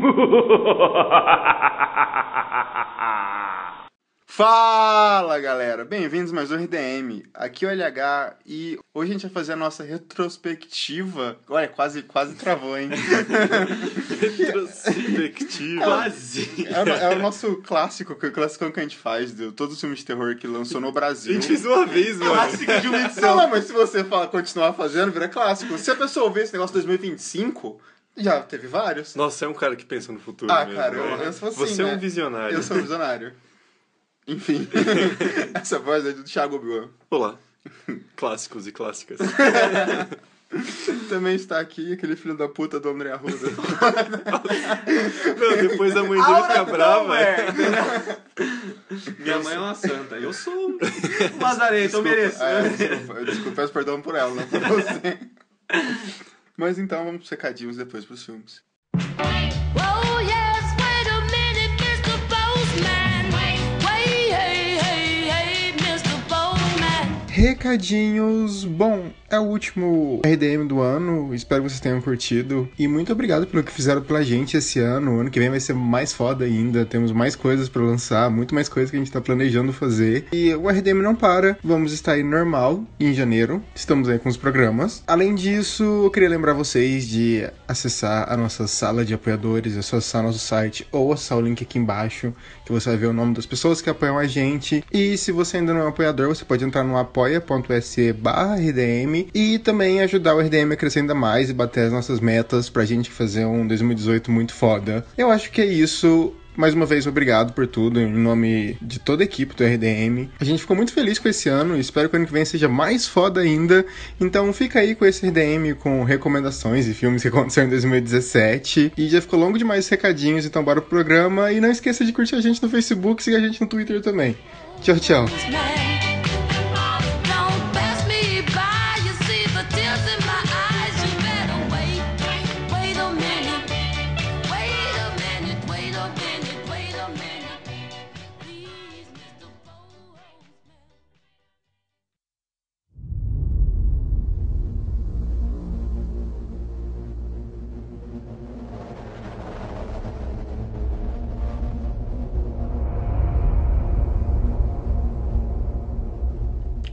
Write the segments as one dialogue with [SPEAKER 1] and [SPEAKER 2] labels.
[SPEAKER 1] Fala galera, bem-vindos mais um RDM. Aqui é o LH e hoje a gente vai fazer a nossa retrospectiva. Olha, quase, quase travou, hein?
[SPEAKER 2] Retrospectiva.
[SPEAKER 3] Quase.
[SPEAKER 1] É, o- é o nosso clássico, que é o clássico que a gente faz de todos os filmes de terror que lançou no
[SPEAKER 2] A
[SPEAKER 1] Brasil.
[SPEAKER 2] gente fez uma vez, mano.
[SPEAKER 3] Clássico de uma edição.
[SPEAKER 1] não, mas se você fala, continuar fazendo, vira clássico. Se a pessoa ouvir esse negócio 2025, já teve vários.
[SPEAKER 2] Nossa, é um cara que pensa no futuro
[SPEAKER 1] Ah,
[SPEAKER 2] mesmo.
[SPEAKER 1] cara, eu,
[SPEAKER 2] né?
[SPEAKER 1] eu sou assim,
[SPEAKER 2] Você é
[SPEAKER 1] né?
[SPEAKER 2] um visionário.
[SPEAKER 1] Eu sou um visionário. Enfim, essa voz é do Thiago Bion.
[SPEAKER 2] Olá. Clássicos e clássicas.
[SPEAKER 1] Também está aqui aquele filho da puta do André Arruda.
[SPEAKER 2] Não, depois a mãe dele fica brava.
[SPEAKER 3] Minha mãe é uma santa. Eu sou um lazarento, eu mereço.
[SPEAKER 1] É, desculpa, desculpa, peço perdão por ela, não por você. Mas então vamos pros recadinhos depois pros filmes. Recadinhos. Bom, é o último RDM do ano. Espero que vocês tenham curtido. E muito obrigado pelo que fizeram pela gente esse ano. Ano que vem vai ser mais foda ainda. Temos mais coisas pra lançar, muito mais coisas que a gente tá planejando fazer. E o RDM não para. Vamos estar aí normal em janeiro. Estamos aí com os programas. Além disso, eu queria lembrar vocês de acessar a nossa sala de apoiadores. Acessar nosso site ou acessar o link aqui embaixo que você vai ver o nome das pessoas que apoiam a gente. E se você ainda não é um apoiador, você pode entrar no apoia.se barra RDM e também ajudar o RDM a crescer ainda mais e bater as nossas metas pra gente fazer um 2018 muito foda. Eu acho que é isso. Mais uma vez, obrigado por tudo, em nome de toda a equipe do RDM. A gente ficou muito feliz com esse ano e espero que o ano que vem seja mais foda ainda. Então fica aí com esse RDM com recomendações e filmes que aconteceram em 2017. E já ficou longo demais os recadinhos, então bora pro programa. E não esqueça de curtir a gente no Facebook e seguir a gente no Twitter também. Tchau, tchau.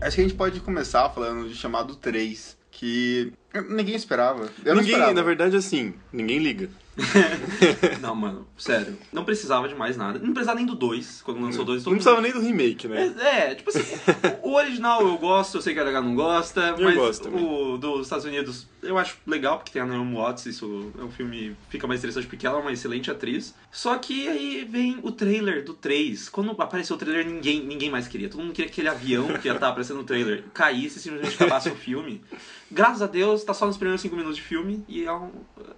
[SPEAKER 1] Acho que a gente pode começar falando de chamado 3, que ninguém esperava. Eu não
[SPEAKER 2] ninguém,
[SPEAKER 1] esperava.
[SPEAKER 2] na verdade, assim, ninguém liga.
[SPEAKER 3] Não, mano, sério. Não precisava de mais nada. Não precisava nem do 2, quando lançou o 2.
[SPEAKER 2] Não precisava nem do remake, né?
[SPEAKER 3] É, é, tipo assim, o original eu gosto, eu sei que a LH não gosta,
[SPEAKER 2] Eu
[SPEAKER 3] mas
[SPEAKER 2] gosto
[SPEAKER 3] o dos Estados Unidos eu acho legal, porque tem a Naomi Watts, isso é um filme, fica mais interessante porque ela é uma excelente atriz. Só que aí vem o trailer do 3. Quando apareceu o trailer, ninguém, ninguém mais queria. Todo mundo queria que aquele avião que ia estar aparecendo no trailer caísse e simplesmente acabasse o filme. Graças a Deus, tá só nos primeiros 5 minutos de filme e é, um,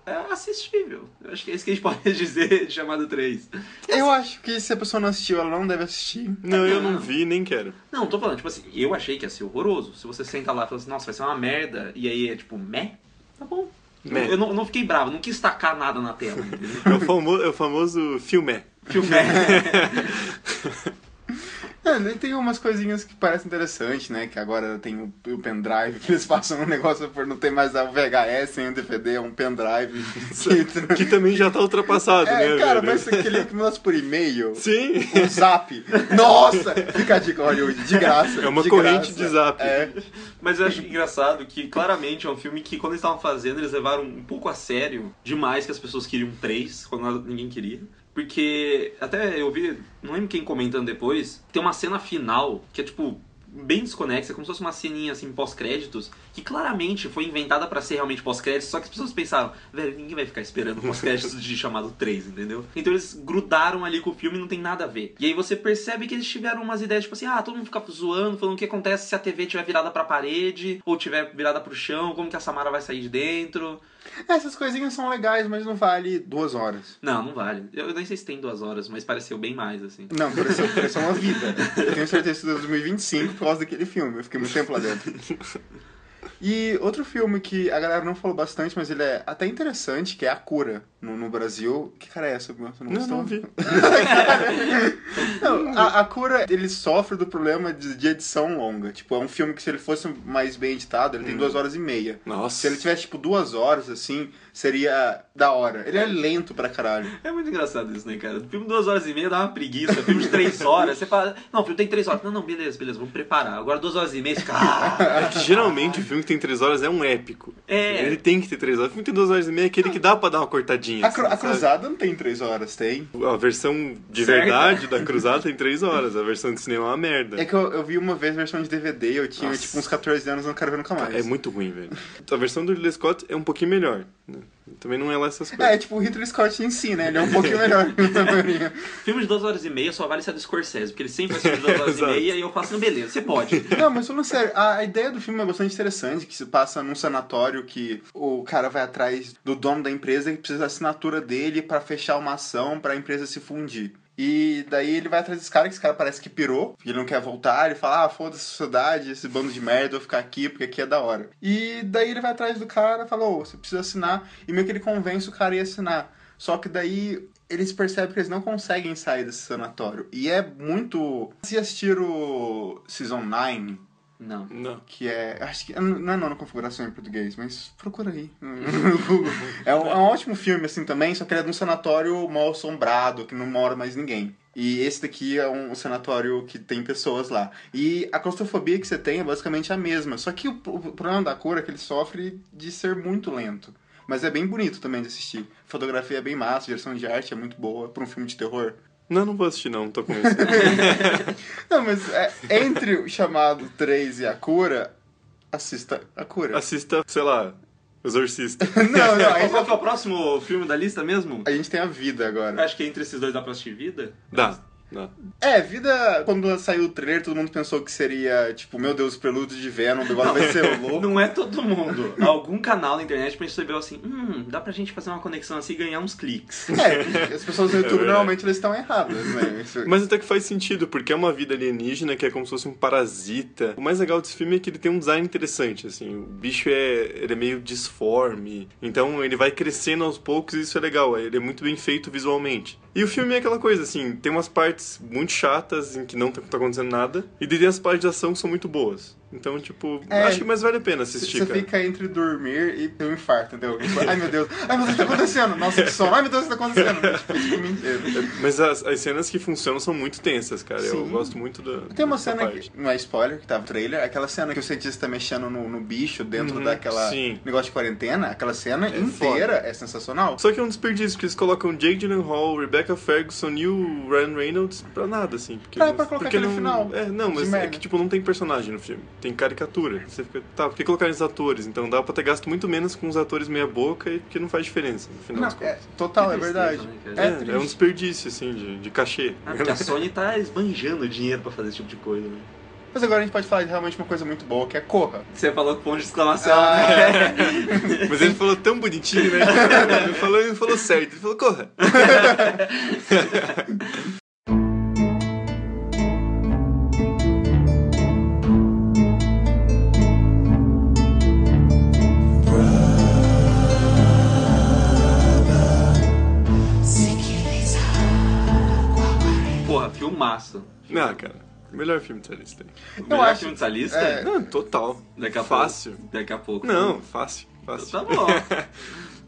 [SPEAKER 3] é assistível. Eu acho que é isso que a gente pode dizer de chamado 3.
[SPEAKER 1] Eu acho que se a pessoa não assistiu, ela não deve assistir.
[SPEAKER 2] Não, eu não vi, nem quero.
[SPEAKER 3] Não, tô falando, tipo assim, eu achei que ia ser horroroso. Se você senta lá e fala assim, nossa, vai ser uma merda, e aí é tipo, meh, tá bom.
[SPEAKER 2] Meh.
[SPEAKER 3] Eu não, não fiquei bravo, não quis tacar nada na tela, entendeu?
[SPEAKER 2] É o famoso, é o famoso filmé.
[SPEAKER 3] Filme
[SPEAKER 1] É, nem tem umas coisinhas que parecem interessantes, né? Que agora tem o, o pendrive, que eles passam um negócio por não ter mais a VHS nem o DVD, é um pendrive. que,
[SPEAKER 2] Que também já tá ultrapassado,
[SPEAKER 1] é,
[SPEAKER 2] né,
[SPEAKER 1] cara,
[SPEAKER 2] velho?
[SPEAKER 1] mas aquele que manda por e-mail,
[SPEAKER 2] Sim.
[SPEAKER 1] um zap. Nossa! Fica a dica, Hollywood, de graça.
[SPEAKER 2] É uma
[SPEAKER 1] de
[SPEAKER 2] corrente
[SPEAKER 1] graça.
[SPEAKER 2] de zap.
[SPEAKER 1] É.
[SPEAKER 3] Mas eu acho engraçado que claramente é um filme que quando eles estavam fazendo, eles levaram um pouco a sério demais que as pessoas queriam três, quando ninguém queria. Porque até eu vi, não lembro quem comentando depois, tem uma cena final que é tipo bem desconexa, como se fosse uma ceninha assim pós-créditos, que claramente foi inventada pra ser realmente pós-créditos, só que as pessoas pensaram, velho, ninguém vai ficar esperando pós-créditos de chamado 3, entendeu? Então eles grudaram ali com o filme e não tem nada a ver. E aí você percebe que eles tiveram umas ideias tipo assim, ah, todo mundo fica zoando, falando o que acontece se a TV estiver virada pra parede, ou tiver virada pro chão, como que a Samara vai sair de dentro.
[SPEAKER 1] Essas coisinhas são legais, mas não vale duas horas.
[SPEAKER 3] Não, não vale. Eu, nem sei se tem duas horas, mas pareceu bem mais, assim.
[SPEAKER 1] Não, pareceu, pareceu uma vida. Eu tenho certeza que isso é 2025 por causa daquele filme. Eu fiquei muito tempo lá dentro. E outro filme que a galera não falou bastante, mas ele é até interessante, que é A Cura, no, no Brasil. Que cara é essa? Você
[SPEAKER 2] Não,
[SPEAKER 1] gostou?
[SPEAKER 2] não vi.
[SPEAKER 1] Não, a, a Cura, ele sofre do problema de, de edição longa. Tipo, é um filme que se ele fosse mais bem editado, ele tem duas horas e meia.
[SPEAKER 2] Nossa.
[SPEAKER 1] Se ele tivesse, tipo, duas horas, assim, seria da hora. Ele é lento pra caralho.
[SPEAKER 3] É muito engraçado isso, né, cara? Filme de duas horas e meia dá uma preguiça. Filme de três horas, você fala, não, o filme tem três horas. Não, não, beleza, beleza, vamos preparar. Agora duas horas e meia, você fica. "Ah".
[SPEAKER 2] É que geralmente o filme que tem três horas é um épico.
[SPEAKER 3] É.
[SPEAKER 2] Ele tem que ter três horas. O filme que tem duas horas e meia é aquele que dá pra dar uma cortadinha.
[SPEAKER 1] A, cru- a
[SPEAKER 2] assim, sabe?
[SPEAKER 1] Cruzada não tem três horas, tem.
[SPEAKER 2] A versão de
[SPEAKER 3] Certo.
[SPEAKER 2] verdade da Cruzada tem três horas. A versão de cinema é uma merda.
[SPEAKER 1] É que eu, eu vi uma vez a versão de DVD, eu tinha,
[SPEAKER 2] Nossa.
[SPEAKER 1] tipo, uns 14 anos e não quero ver nunca mais.
[SPEAKER 2] É muito ruim, velho. A versão do Ridley Scott é um pouquinho melhor. né? Também não é lá essas
[SPEAKER 1] É,
[SPEAKER 2] coisas.
[SPEAKER 1] tipo, o Ridley Scott em si, né? Ele é um pouquinho melhor.
[SPEAKER 3] Filme de duas horas e meia só vale ser do Scorsese, porque ele sempre faz filme de duas horas e meia e eu faço, beleza, você pode.
[SPEAKER 1] Não, mas falando sério, a, a ideia do filme é bastante interessante, que se passa num sanatório que o cara vai atrás do dono da empresa e precisa da assinatura dele pra fechar uma ação pra empresa se fundir. E daí ele vai atrás desse cara, que esse cara parece que pirou, ele não quer voltar, ele fala, ah, foda-se a sociedade, esse bando de merda, eu vou ficar aqui porque aqui é da hora. E daí ele vai atrás do cara, fala, ô, você precisa assinar, e meio que ele convence o cara a assinar. Só que daí eles percebem que eles não conseguem sair desse sanatório. E é muito. Se assistiram Season 9,
[SPEAKER 3] Não.
[SPEAKER 2] Não.
[SPEAKER 1] que é. Acho que. Não é nona configuração em português, mas procura aí. É um, é um ótimo filme, assim, também, só que ele é de um sanatório mal assombrado, que não mora mais ninguém. E esse daqui é um sanatório que tem pessoas lá. E a claustrofobia que você tem é basicamente a mesma. Só que o, o problema da cor é que ele sofre de ser muito lento. Mas é bem bonito também de assistir. A fotografia é bem massa, direção de arte é muito boa para um filme de terror.
[SPEAKER 2] Não, não vou assistir, não. Tô com isso.
[SPEAKER 1] Não, mas é, entre o chamado 3 e a cura, assista a cura.
[SPEAKER 2] Assista, sei lá, Exorcista.
[SPEAKER 1] Não, não,
[SPEAKER 3] Qual que é o próximo filme da lista mesmo?
[SPEAKER 1] a gente tem a vida
[SPEAKER 3] Eu
[SPEAKER 1] agora.
[SPEAKER 3] acho que entre esses dois dá pra assistir Vida.
[SPEAKER 2] Dá,
[SPEAKER 1] É, vida, quando saiu o trailer, todo mundo pensou que seria, tipo, meu Deus, prelúdio de Venom, o negócio vai ser louco.
[SPEAKER 3] Não é todo mundo. Algum canal na internet percebeu assim, hum, dá pra gente fazer uma conexão assim e ganhar uns cliques.
[SPEAKER 1] É, as pessoas no YouTube
[SPEAKER 2] verdade.
[SPEAKER 1] normalmente eles estão erradas, né? Isso-
[SPEAKER 2] Mas até que faz sentido, porque é uma vida alienígena que é como se fosse um parasita. O mais legal desse filme é que ele tem um design interessante, assim. O bicho é, ele é meio disforme, então ele vai crescendo aos poucos e isso é legal. Ele é muito bem feito visualmente. E o filme é aquela coisa, assim, tem umas partes muito chatas em que não tá acontecendo nada, e daí as partes de ação que são muito boas. Então, tipo,
[SPEAKER 1] É.
[SPEAKER 2] acho que mais vale a pena assistir,
[SPEAKER 1] Você fica entre dormir e ter um infarto, entendeu? Tipo, ai meu Deus, ai meu Deus, o que tá acontecendo? Nossa, que sono, ai meu Deus, o que tá acontecendo? Tipo, tipo, mentira.
[SPEAKER 2] Mas as, as cenas que funcionam são muito tensas, cara. Eu
[SPEAKER 1] Sim.
[SPEAKER 2] gosto muito da.
[SPEAKER 1] Tem uma cena
[SPEAKER 2] parte.
[SPEAKER 1] que não é spoiler, que tá no trailer, aquela cena que o cientista tá mexendo no, no bicho dentro
[SPEAKER 2] Uhum,
[SPEAKER 1] daquela
[SPEAKER 2] sim.
[SPEAKER 1] negócio de quarentena, aquela cena
[SPEAKER 2] É
[SPEAKER 1] inteira
[SPEAKER 2] foda.
[SPEAKER 1] é sensacional.
[SPEAKER 2] Só que é um desperdício, porque eles colocam Jake Gyllenhaal, Rebecca Ferguson e o Ryan Reynolds pra nada, assim. Porque
[SPEAKER 1] Ah,
[SPEAKER 2] não-
[SPEAKER 1] pra colocar
[SPEAKER 2] porque
[SPEAKER 1] aquele
[SPEAKER 2] não,
[SPEAKER 1] final
[SPEAKER 2] É, não, mas é que, tipo, não tem personagem no filme. Tem caricatura. Você fica, tá, por que colocar esses atores? Então dá pra ter gasto muito menos com os atores meia boca e porque não faz diferença, no final
[SPEAKER 1] Não,
[SPEAKER 2] das
[SPEAKER 1] é,
[SPEAKER 2] contas.
[SPEAKER 1] total, é
[SPEAKER 3] Que tristeza,
[SPEAKER 1] verdade.
[SPEAKER 3] né?
[SPEAKER 1] É,
[SPEAKER 2] É,
[SPEAKER 1] triste.
[SPEAKER 2] é um desperdício, assim, de, de cachê.
[SPEAKER 3] Ah, porque a Sony tá esbanjando dinheiro pra fazer esse tipo de coisa, né?
[SPEAKER 1] Mas agora a gente pode falar de realmente uma coisa muito boa, que é Corra.
[SPEAKER 3] Você falou com ponto de exclamação,
[SPEAKER 1] Ah,
[SPEAKER 3] né?
[SPEAKER 2] Mas ele falou tão bonitinho, né? Ele falou, ele falou certo. Ele falou, corra.
[SPEAKER 3] filmaço.
[SPEAKER 2] Não, cara. Melhor filme dessa lista aí.
[SPEAKER 3] Melhor
[SPEAKER 1] acho-
[SPEAKER 3] filme dessa lista?
[SPEAKER 1] é.
[SPEAKER 2] Não, total.
[SPEAKER 3] Daqui a
[SPEAKER 2] Fácil.
[SPEAKER 3] pouco. Daqui a pouco.
[SPEAKER 2] Não, fácil. Fácil.
[SPEAKER 3] Tá bom.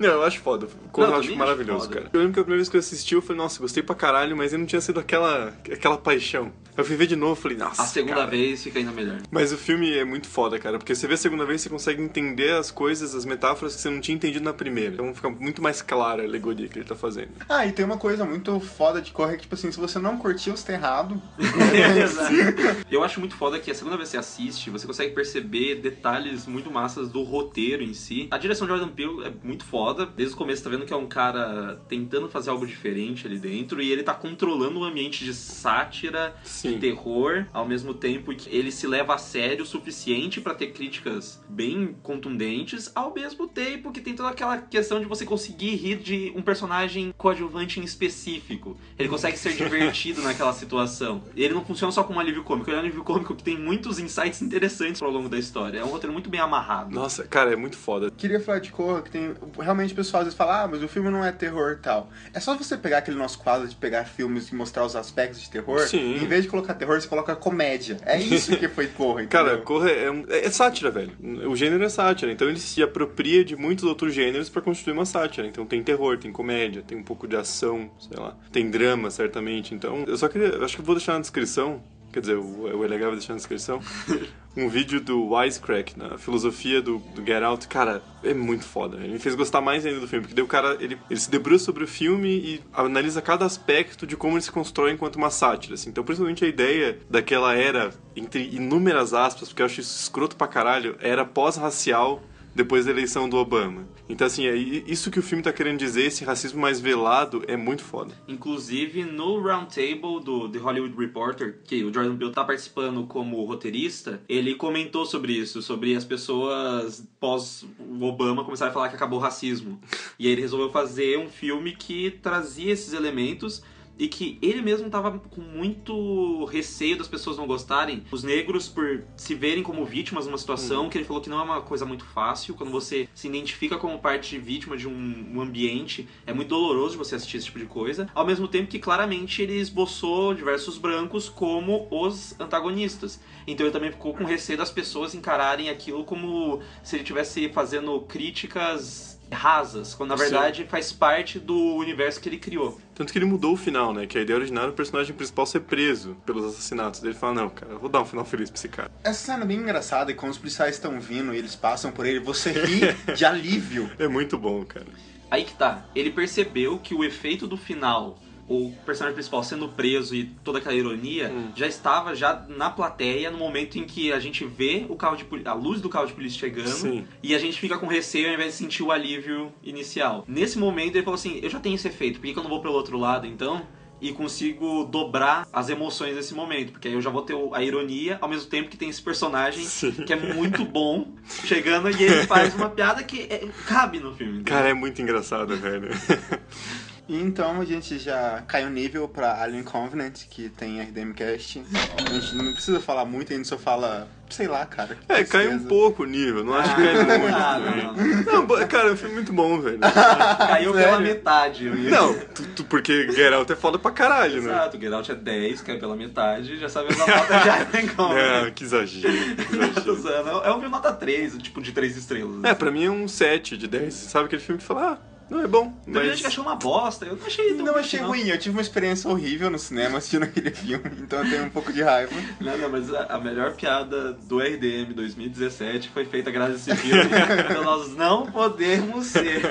[SPEAKER 2] Não, eu acho foda. Corra
[SPEAKER 3] Não,
[SPEAKER 2] eu acho maravilhoso,
[SPEAKER 3] foda.
[SPEAKER 2] cara. Eu lembro que a primeira vez que eu assisti, eu falei, nossa, gostei pra caralho, mas eu não tinha sido aquela, aquela paixão. Eu fui ver de novo e falei, nossa.
[SPEAKER 3] A segunda
[SPEAKER 2] cara.
[SPEAKER 3] vez fica ainda melhor.
[SPEAKER 2] Mas o filme é muito foda, cara, porque você vê a segunda vez, você consegue entender as coisas, as metáforas que você não tinha entendido na primeira. Então fica muito mais clara a alegoria que ele tá fazendo.
[SPEAKER 1] Ah, e tem uma coisa muito foda de Corra que, tipo assim, se você não curtiu, você tá errado.
[SPEAKER 3] Eu acho muito foda que a segunda vez que você assiste, você consegue perceber detalhes muito massas do roteiro em si. A direção de Jordan Peele é muito foda. Foda. Desde o começo tá vendo que é um cara tentando fazer algo diferente ali dentro e ele tá controlando um ambiente de sátira,
[SPEAKER 2] Sim.
[SPEAKER 3] de terror, ao mesmo tempo que ele se leva a sério o suficiente pra ter críticas bem contundentes, ao mesmo tempo que tem toda aquela questão de você conseguir rir de um personagem coadjuvante em específico. Ele consegue ser divertido naquela situação. Ele não funciona só como um alívio cômico, ele é um alívio cômico que tem muitos insights interessantes ao longo da história. É um roteiro muito bem amarrado.
[SPEAKER 2] Nossa, cara, é muito foda.
[SPEAKER 1] Queria falar de Corra, que tem. Realmente o pessoal às vezes fala, ah, mas o filme não é terror e tal. É só você pegar aquele nosso quadro de pegar filmes e mostrar os aspectos de terror.
[SPEAKER 2] Sim.
[SPEAKER 1] Em vez de colocar terror, você coloca comédia. É isso que foi Corra,
[SPEAKER 2] Cara,
[SPEAKER 1] entendeu?
[SPEAKER 2] Corra é, um- é sátira, velho. O gênero é sátira, então ele se apropria de muitos outros gêneros pra construir uma sátira. Então tem terror, tem comédia, tem um pouco de ação, sei lá. Tem drama, certamente. Então, eu só queria. Acho que eu vou deixar na descrição. Quer dizer, o, o é legal vou deixar na descrição. um vídeo do Wisecrack, na filosofia do, do Get Out. Cara, é muito foda. Ele me fez gostar mais ainda do filme, porque daí o cara ele, ele se debruça sobre o filme e analisa cada aspecto de como ele se constrói enquanto uma sátira. Assim. Então, principalmente a ideia daquela era, entre inúmeras aspas, porque eu acho isso escroto pra caralho, era pós-racial depois da eleição do Obama. Então, assim, é isso que o filme tá querendo dizer, esse racismo mais velado, é muito foda.
[SPEAKER 3] Inclusive, no roundtable do The Hollywood Reporter, que o Jordan Peele tá participando como roteirista, ele comentou sobre isso, sobre as pessoas pós-Obama começarem a falar que acabou o racismo. E aí ele resolveu fazer um filme que trazia esses elementos e que ele mesmo tava com muito receio das pessoas não gostarem. Os negros, por se verem como vítimas numa situação, que ele falou que não é uma coisa muito fácil. Quando você se identifica como parte vítima de um, um ambiente, é muito doloroso você assistir esse tipo de coisa. Ao mesmo tempo que claramente ele esboçou diversos brancos como os antagonistas. Então ele também ficou com receio das pessoas encararem aquilo como se ele estivesse fazendo críticas rasas, quando na
[SPEAKER 2] Sim.
[SPEAKER 3] verdade faz parte do universo que ele criou.
[SPEAKER 2] Tanto que ele mudou o final, né? Que a ideia original era o personagem principal ser preso pelos assassinatos. Ele fala, não, cara, vou dar um final feliz pra esse cara.
[SPEAKER 1] Essa cena é bem engraçada e quando os policiais estão vindo e eles passam por ele, você ri de alívio.
[SPEAKER 2] É muito bom, cara.
[SPEAKER 3] Aí que tá, ele percebeu que o efeito do final, o personagem principal sendo preso e toda aquela ironia, já estava já na plateia no momento em que a gente vê o carro de a luz do carro de polícia chegando
[SPEAKER 2] Sim.
[SPEAKER 3] e a gente fica com receio ao invés de sentir o alívio inicial. Nesse momento ele falou assim, eu já tenho esse efeito, por que que eu não vou pelo outro lado então? E consigo dobrar as emoções nesse momento, porque aí eu já vou ter a ironia ao mesmo tempo que tem esse personagem
[SPEAKER 2] Sim.
[SPEAKER 3] que é muito bom chegando e ele faz uma piada que é- cabe no filme. entendeu?
[SPEAKER 2] Cara, é muito engraçado, velho.
[SPEAKER 1] E então a gente já caiu nível pra Alien Covenant, que tem RDM Cast. A gente não precisa falar muito, a gente só fala, sei lá, cara.
[SPEAKER 2] É, cai um pouco o nível, não acho que cai muito.
[SPEAKER 3] Ah,
[SPEAKER 2] também.
[SPEAKER 3] não, não.
[SPEAKER 2] Não, bo- cara, é um filme muito bom, velho.
[SPEAKER 3] Caiu pela
[SPEAKER 1] Sério?
[SPEAKER 3] metade. eu ia-
[SPEAKER 2] Não, tu, tu- porque Get Out é foda pra caralho, né?
[SPEAKER 3] Exato, o Get Out é 10, caiu pela metade, já sabemos a nota tem como.
[SPEAKER 2] É,
[SPEAKER 3] né?
[SPEAKER 2] que exagero, que exagero.
[SPEAKER 3] É um filme nota 3, tipo de 3 estrelas.
[SPEAKER 2] É, pra mim é um 7 de 10. Sabe aquele filme que fala, ah, não é bom,
[SPEAKER 3] Tem
[SPEAKER 2] mas...
[SPEAKER 3] gente que achou uma bosta, eu não achei tão
[SPEAKER 1] Não
[SPEAKER 3] ruim,
[SPEAKER 1] achei ruim, eu tive uma experiência horrível no cinema assistindo aquele filme, então eu tenho um pouco de raiva.
[SPEAKER 3] Não, não, mas a, a melhor piada do RDM 2017 foi feita graças a esse filme. então nós não podemos ser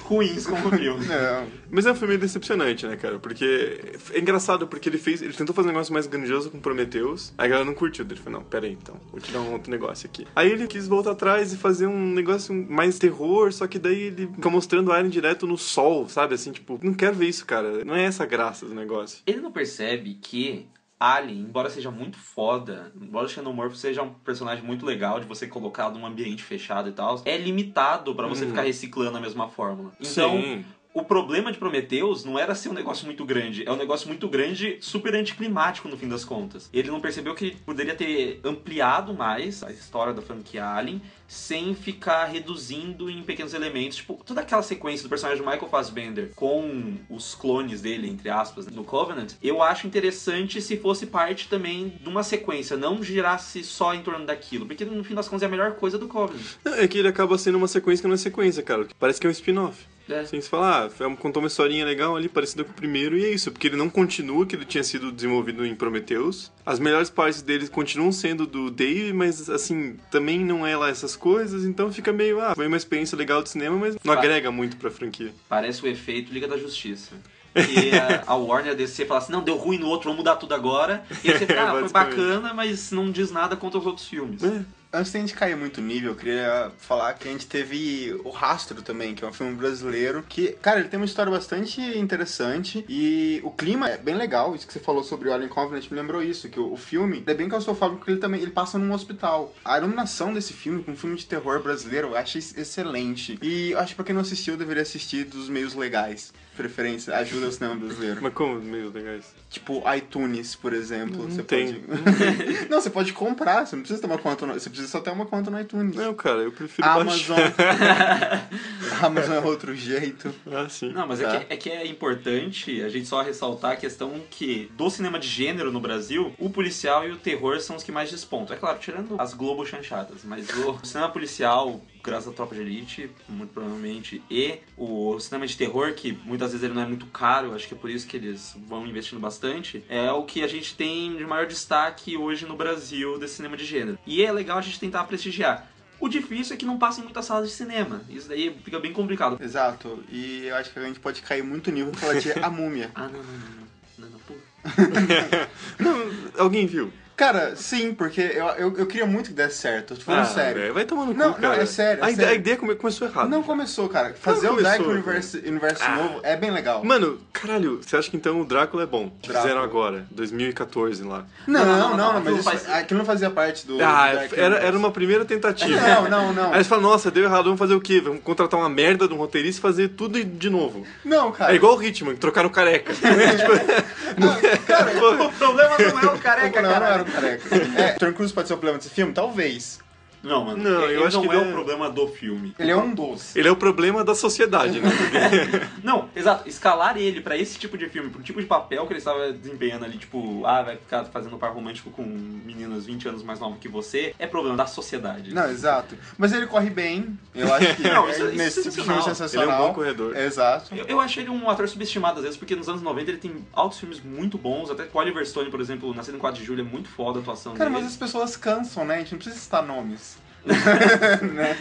[SPEAKER 3] ruins como filme.
[SPEAKER 1] Não.
[SPEAKER 2] Mas é um filme decepcionante, né, cara? Porque é engraçado, porque ele fez. Ele tentou fazer um negócio mais grandioso com Prometheus. Aí a galera não curtiu. Ele falou, não, pera aí, então, vou te dar um outro negócio aqui. Aí ele quis voltar atrás e fazer um negócio mais terror, só que daí ele mostrando Alien direto no sol, sabe? Assim, tipo, não quero ver isso, cara. Não é essa graça do negócio.
[SPEAKER 3] Ele não percebe que Alien, embora seja muito foda, embora o Xenomorph seja um personagem muito legal de você colocar num ambiente fechado e tal, é limitado pra você
[SPEAKER 2] Hum.
[SPEAKER 3] ficar reciclando a mesma fórmula. Então,
[SPEAKER 2] Sim.
[SPEAKER 3] O problema de Prometheus não era ser um negócio muito grande, é um negócio muito grande, super anticlimático no fim das contas. Ele não percebeu que poderia ter ampliado mais a história da franquia Alien sem ficar reduzindo em pequenos elementos, tipo, toda aquela sequência do personagem do Michael Fassbender com os clones dele, entre aspas, no Covenant, eu acho interessante se fosse parte também de uma sequência, não girasse só em torno daquilo, porque no fim das contas é a melhor coisa do Covenant.
[SPEAKER 2] É que ele acaba sendo uma sequência que não é sequência, cara. Parece que é um spin-off.
[SPEAKER 3] É.
[SPEAKER 2] Assim, você fala, ah, é- contou uma historinha legal ali, parecida com o primeiro, e é isso, porque ele não continua que ele tinha sido desenvolvido em Prometheus. As melhores partes dele continuam sendo do Dave, mas assim, também não é lá essas coisas, então fica meio, ah, foi uma experiência legal de cinema, mas não agrega muito pra franquia.
[SPEAKER 3] Parece o efeito Liga da Justiça. Que a, a Warner a DC fala assim, não, deu ruim no outro, vamos mudar tudo agora. E aí você fica, ah, foi bacana, mas não diz nada contra os outros filmes.
[SPEAKER 2] É.
[SPEAKER 1] Antes da gente cair muito nível, eu queria falar que a gente teve O Rastro também, que é um filme brasileiro, que, cara, ele tem uma história bastante interessante e o clima é bem legal. Isso que você falou sobre o Alien Covenant me lembrou isso, que o, filme é bem claustrofóbico porque ele também ele passa num hospital. A iluminação desse filme, com um filme de terror brasileiro, eu achei excelente. E eu acho que pra quem não assistiu, deveria assistir dos meios legais. Preferência, ajuda o cinema brasileiro.
[SPEAKER 2] Mas como meio legais?
[SPEAKER 1] Tipo, iTunes, por exemplo. você
[SPEAKER 2] tem.
[SPEAKER 1] pode. não, você pode comprar, você não precisa ter uma conta no... Você precisa só ter uma conta no iTunes.
[SPEAKER 2] Não, cara, eu prefiro
[SPEAKER 1] Amazon. Amazon é outro jeito.
[SPEAKER 2] Ah, sim.
[SPEAKER 3] Não, mas é,
[SPEAKER 1] Tá.
[SPEAKER 3] que, é que é importante a gente só ressaltar a questão que do cinema de gênero no Brasil, o policial e o terror são os que mais despontam. É claro, tirando as Globo chanchadas, mas o cinema policial, graças à Tropa de Elite, muito provavelmente, e o cinema de terror, que muitas vezes ele não é muito caro, acho que é por isso que eles vão investindo bastante, é o que a gente tem de maior destaque hoje no Brasil desse cinema de gênero. E é legal a gente tentar prestigiar. O difícil é que não passa em muitas salas de cinema. Isso daí fica bem complicado.
[SPEAKER 1] Exato. E eu acho que a gente pode cair muito nível falar de A Múmia.
[SPEAKER 3] Ah, não, não, não, não. Não, não, pô.
[SPEAKER 2] Não, alguém viu?
[SPEAKER 1] Cara, sim, porque eu, eu, eu queria muito que desse certo. Tô falando
[SPEAKER 2] Ah,
[SPEAKER 1] sério.
[SPEAKER 2] velho, vai tomar no cu,
[SPEAKER 1] Não, não,
[SPEAKER 2] cara.
[SPEAKER 1] é sério, é
[SPEAKER 2] a,
[SPEAKER 1] sério.
[SPEAKER 2] a ideia come- começou errado.
[SPEAKER 1] Não começou, cara. Fazer
[SPEAKER 2] Não
[SPEAKER 1] o Dark
[SPEAKER 2] começou,
[SPEAKER 1] Universe, universo
[SPEAKER 2] Ah.
[SPEAKER 1] novo é bem legal.
[SPEAKER 2] Mano, caralho, você acha que então o Drácula é bom? Que
[SPEAKER 1] Drácula.
[SPEAKER 2] fizeram agora, 2014 lá.
[SPEAKER 1] Não, não, não, não,
[SPEAKER 3] aquilo
[SPEAKER 1] mas isso,
[SPEAKER 3] faz-
[SPEAKER 1] aquilo não fazia parte do.
[SPEAKER 2] Ah,
[SPEAKER 1] do Dark
[SPEAKER 2] era, era uma primeira tentativa.
[SPEAKER 1] Não, não, não.
[SPEAKER 2] Aí eles falam, nossa, deu errado, vamos fazer o quê? Vamos contratar uma merda de um roteirista e fazer tudo de novo.
[SPEAKER 1] Não, cara.
[SPEAKER 2] É igual o Hitman, trocaram o careca.
[SPEAKER 1] Cara,
[SPEAKER 3] O problema não é o careca,
[SPEAKER 1] não
[SPEAKER 3] cara.
[SPEAKER 1] Careca. É, Tom Cruise pode ser o problema desse filme? Talvez.
[SPEAKER 3] Não, mano.
[SPEAKER 2] Não,
[SPEAKER 3] ele
[SPEAKER 2] eu acho
[SPEAKER 3] não
[SPEAKER 2] que
[SPEAKER 3] é o
[SPEAKER 2] é-
[SPEAKER 3] problema do filme.
[SPEAKER 1] Ele é um dos.
[SPEAKER 2] Ele é o problema da sociedade, né?
[SPEAKER 3] Não, exato. Escalar ele pra esse tipo de filme, pro tipo de papel que ele estava desempenhando ali, tipo, ah, vai ficar fazendo par romântico com meninas 20 anos mais novas que você, é problema da sociedade.
[SPEAKER 1] Não, exato. Mas ele corre bem. Eu acho que
[SPEAKER 3] Não, isso é-
[SPEAKER 1] nesse
[SPEAKER 3] isso
[SPEAKER 1] tipo de filme é
[SPEAKER 3] sensacional.
[SPEAKER 2] Ele é um bom corredor.
[SPEAKER 1] Exato.
[SPEAKER 3] Eu, eu achei ele um ator subestimado às vezes, porque nos anos 90 ele tem altos filmes muito bons, até com o Oliver Stone, por exemplo, Nascido em 4 de Julho, é muito foda a atuação
[SPEAKER 1] Cara,
[SPEAKER 3] dele.
[SPEAKER 1] mas as pessoas cansam, né? A gente não precisa citar nomes. né?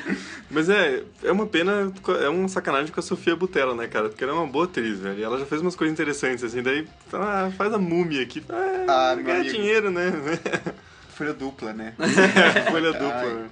[SPEAKER 2] Mas é, é uma pena, é uma sacanagem com a Sofia Butella, né, cara? Porque ela é uma boa atriz, velho. E ela já fez umas coisas interessantes, assim, daí, ah, faz a múmia aqui. Ah,
[SPEAKER 1] Ah, meu
[SPEAKER 2] ganha
[SPEAKER 1] amigo.
[SPEAKER 2] dinheiro, né?
[SPEAKER 1] Folha dupla, né?
[SPEAKER 2] Folha dupla,
[SPEAKER 1] Ai.
[SPEAKER 2] né?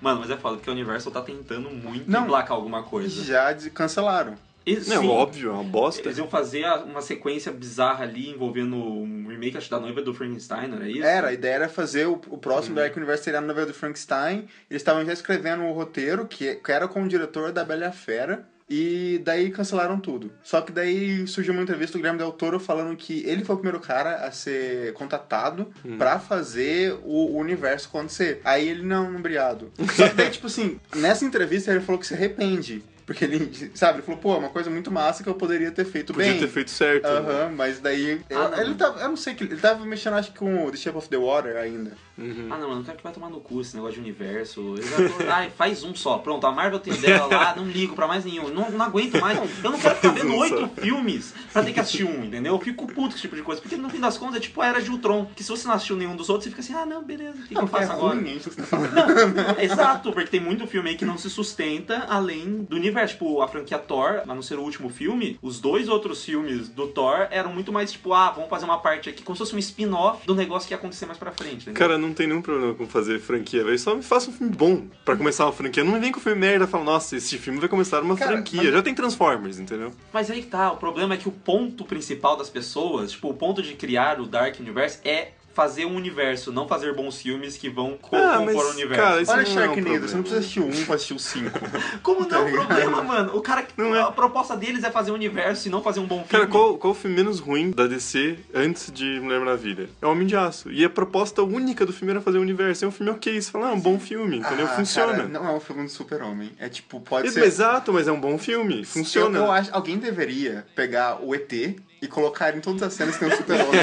[SPEAKER 3] Mano, mas é foda, porque a Universal tá tentando muito
[SPEAKER 1] Não.
[SPEAKER 3] emplacar alguma coisa.
[SPEAKER 1] Já cancelaram.
[SPEAKER 3] E,
[SPEAKER 2] Não,
[SPEAKER 3] sim,
[SPEAKER 2] óbvio, é uma bosta.
[SPEAKER 3] Eles iam fazer uma sequência bizarra ali envolvendo um remake acho, da noiva do Frankenstein, era isso?
[SPEAKER 1] Era, a ideia era fazer o, o próximo
[SPEAKER 2] Uhum.
[SPEAKER 1] Dark Universe seria a novela do Frankenstein. Eles estavam já escrevendo o roteiro, que, que era com o diretor da Bela e Fera. E daí cancelaram tudo. Só que daí surgiu uma entrevista do Guilherme Del Toro falando que ele foi o primeiro cara a ser contatado
[SPEAKER 2] Hum.
[SPEAKER 1] pra fazer o, o universo acontecer. Aí ele não, não obrigado. Só que daí, tipo assim, nessa entrevista ele falou que se arrepende. Porque ele, sabe, ele falou, pô, é uma coisa muito massa que eu poderia ter feito
[SPEAKER 2] Podia
[SPEAKER 1] bem.
[SPEAKER 2] ter feito certo. né?
[SPEAKER 1] Aham, mas daí. eu-
[SPEAKER 3] Ah, não.
[SPEAKER 1] ele tava. Eu não sei que. Ele tava mexendo, acho que com o The Shape of the Water ainda.
[SPEAKER 2] Uhum.
[SPEAKER 3] Ah não, mano, o cara que vai tomar no cu esse negócio de universo. Tô- Ai, faz um só. Pronto, a Marvel tem dela lá, não ligo pra mais nenhum. Não, não aguento mais. Eu não quero ficar vendo oito filmes pra ter que assistir um, entendeu? Eu fico puto com esse tipo de coisa. Porque no fim das contas é tipo a era de Ultron. Que se você não assistiu nenhum dos outros, você fica assim, ah não, beleza, o que, que eu
[SPEAKER 1] Não, porque é
[SPEAKER 3] faço agora?
[SPEAKER 1] ruim, hein?
[SPEAKER 3] Exato, porque tem muito filme aí que não se sustenta além do universo. Tipo, a franquia Thor, a não ser o último filme, os dois outros filmes do Thor eram muito mais tipo, ah, vamos fazer uma parte aqui, como se fosse um spin-off do negócio que ia acontecer mais pra frente, entendeu?
[SPEAKER 2] Cara, não tem nenhum problema com fazer franquia, velho. Só me faça um filme bom pra começar uma franquia. Não me vem com filme merda e fala, nossa, esse filme vai começar uma
[SPEAKER 1] Cara,
[SPEAKER 2] franquia.
[SPEAKER 1] mas-
[SPEAKER 2] Já tem Transformers, entendeu?
[SPEAKER 3] Mas aí tá, o problema é que o ponto principal das pessoas, tipo, o ponto de criar o Dark Universe é fazer um universo, não fazer bons filmes que vão co
[SPEAKER 2] Ah,
[SPEAKER 3] compor
[SPEAKER 2] mas,
[SPEAKER 3] o universo.
[SPEAKER 2] cara, isso
[SPEAKER 1] Olha
[SPEAKER 2] não é um
[SPEAKER 1] Sharknado, você não precisa assistir o 1 pra assistir o 5.
[SPEAKER 3] Como não é
[SPEAKER 1] Tá
[SPEAKER 3] o
[SPEAKER 1] ligado?
[SPEAKER 3] problema, mano? O cara,
[SPEAKER 2] Não é.
[SPEAKER 3] a proposta deles é fazer um universo e não fazer um bom filme.
[SPEAKER 2] Cara, qual, qual o filme menos ruim da DC antes de Mulher Maravilha? É Homem de Aço. E a proposta única do filme era fazer o universo. É um filme ok. Você fala, ah, é um bom filme, entendeu?
[SPEAKER 1] Ah,
[SPEAKER 2] Funciona.
[SPEAKER 1] cara, não é um filme do super-homem. É tipo, pode
[SPEAKER 2] É,
[SPEAKER 1] ser...
[SPEAKER 2] Exato, mas é um bom filme. Funciona.
[SPEAKER 1] Eu, eu acho alguém deveria pegar o ET e colocar em todas as cenas que tem um super-homem.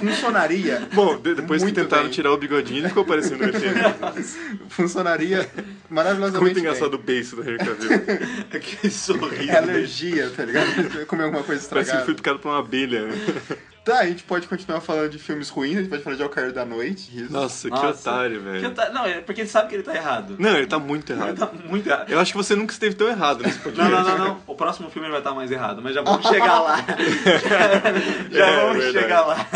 [SPEAKER 1] Funcionaria.
[SPEAKER 2] Bom, de- depois
[SPEAKER 1] Muito
[SPEAKER 2] que tentaram
[SPEAKER 1] bem.
[SPEAKER 2] tirar o bigodinho, ele ficou parecendo um ET.
[SPEAKER 1] Funcionaria maravilhosamente
[SPEAKER 2] Muito
[SPEAKER 1] bem.
[SPEAKER 2] engraçado o beiço do Henry Cavill.
[SPEAKER 3] Aquele sorriso.
[SPEAKER 1] É alergia, tá ligado? Comer alguma coisa
[SPEAKER 2] Parece que
[SPEAKER 1] estragada.
[SPEAKER 2] foi picado por uma abelha.
[SPEAKER 1] Tá, a gente pode continuar falando de filmes ruins, a gente pode falar de Ao Cair da Noite. Isso.
[SPEAKER 2] Nossa, que
[SPEAKER 3] Nossa.
[SPEAKER 2] otário,
[SPEAKER 3] Que
[SPEAKER 2] velho.
[SPEAKER 3] ota- Não, é porque ele sabe que ele tá errado.
[SPEAKER 2] Não, ele tá muito
[SPEAKER 3] Ele
[SPEAKER 2] errado.
[SPEAKER 3] tá muito errado.
[SPEAKER 2] Eu acho que você nunca esteve tão errado nesse
[SPEAKER 3] Não,
[SPEAKER 2] podcast.
[SPEAKER 3] não, não, não. O próximo filme vai estar mais errado, mas já vamos chegar lá. já
[SPEAKER 2] É,
[SPEAKER 3] vamos
[SPEAKER 2] verdade.
[SPEAKER 3] chegar lá.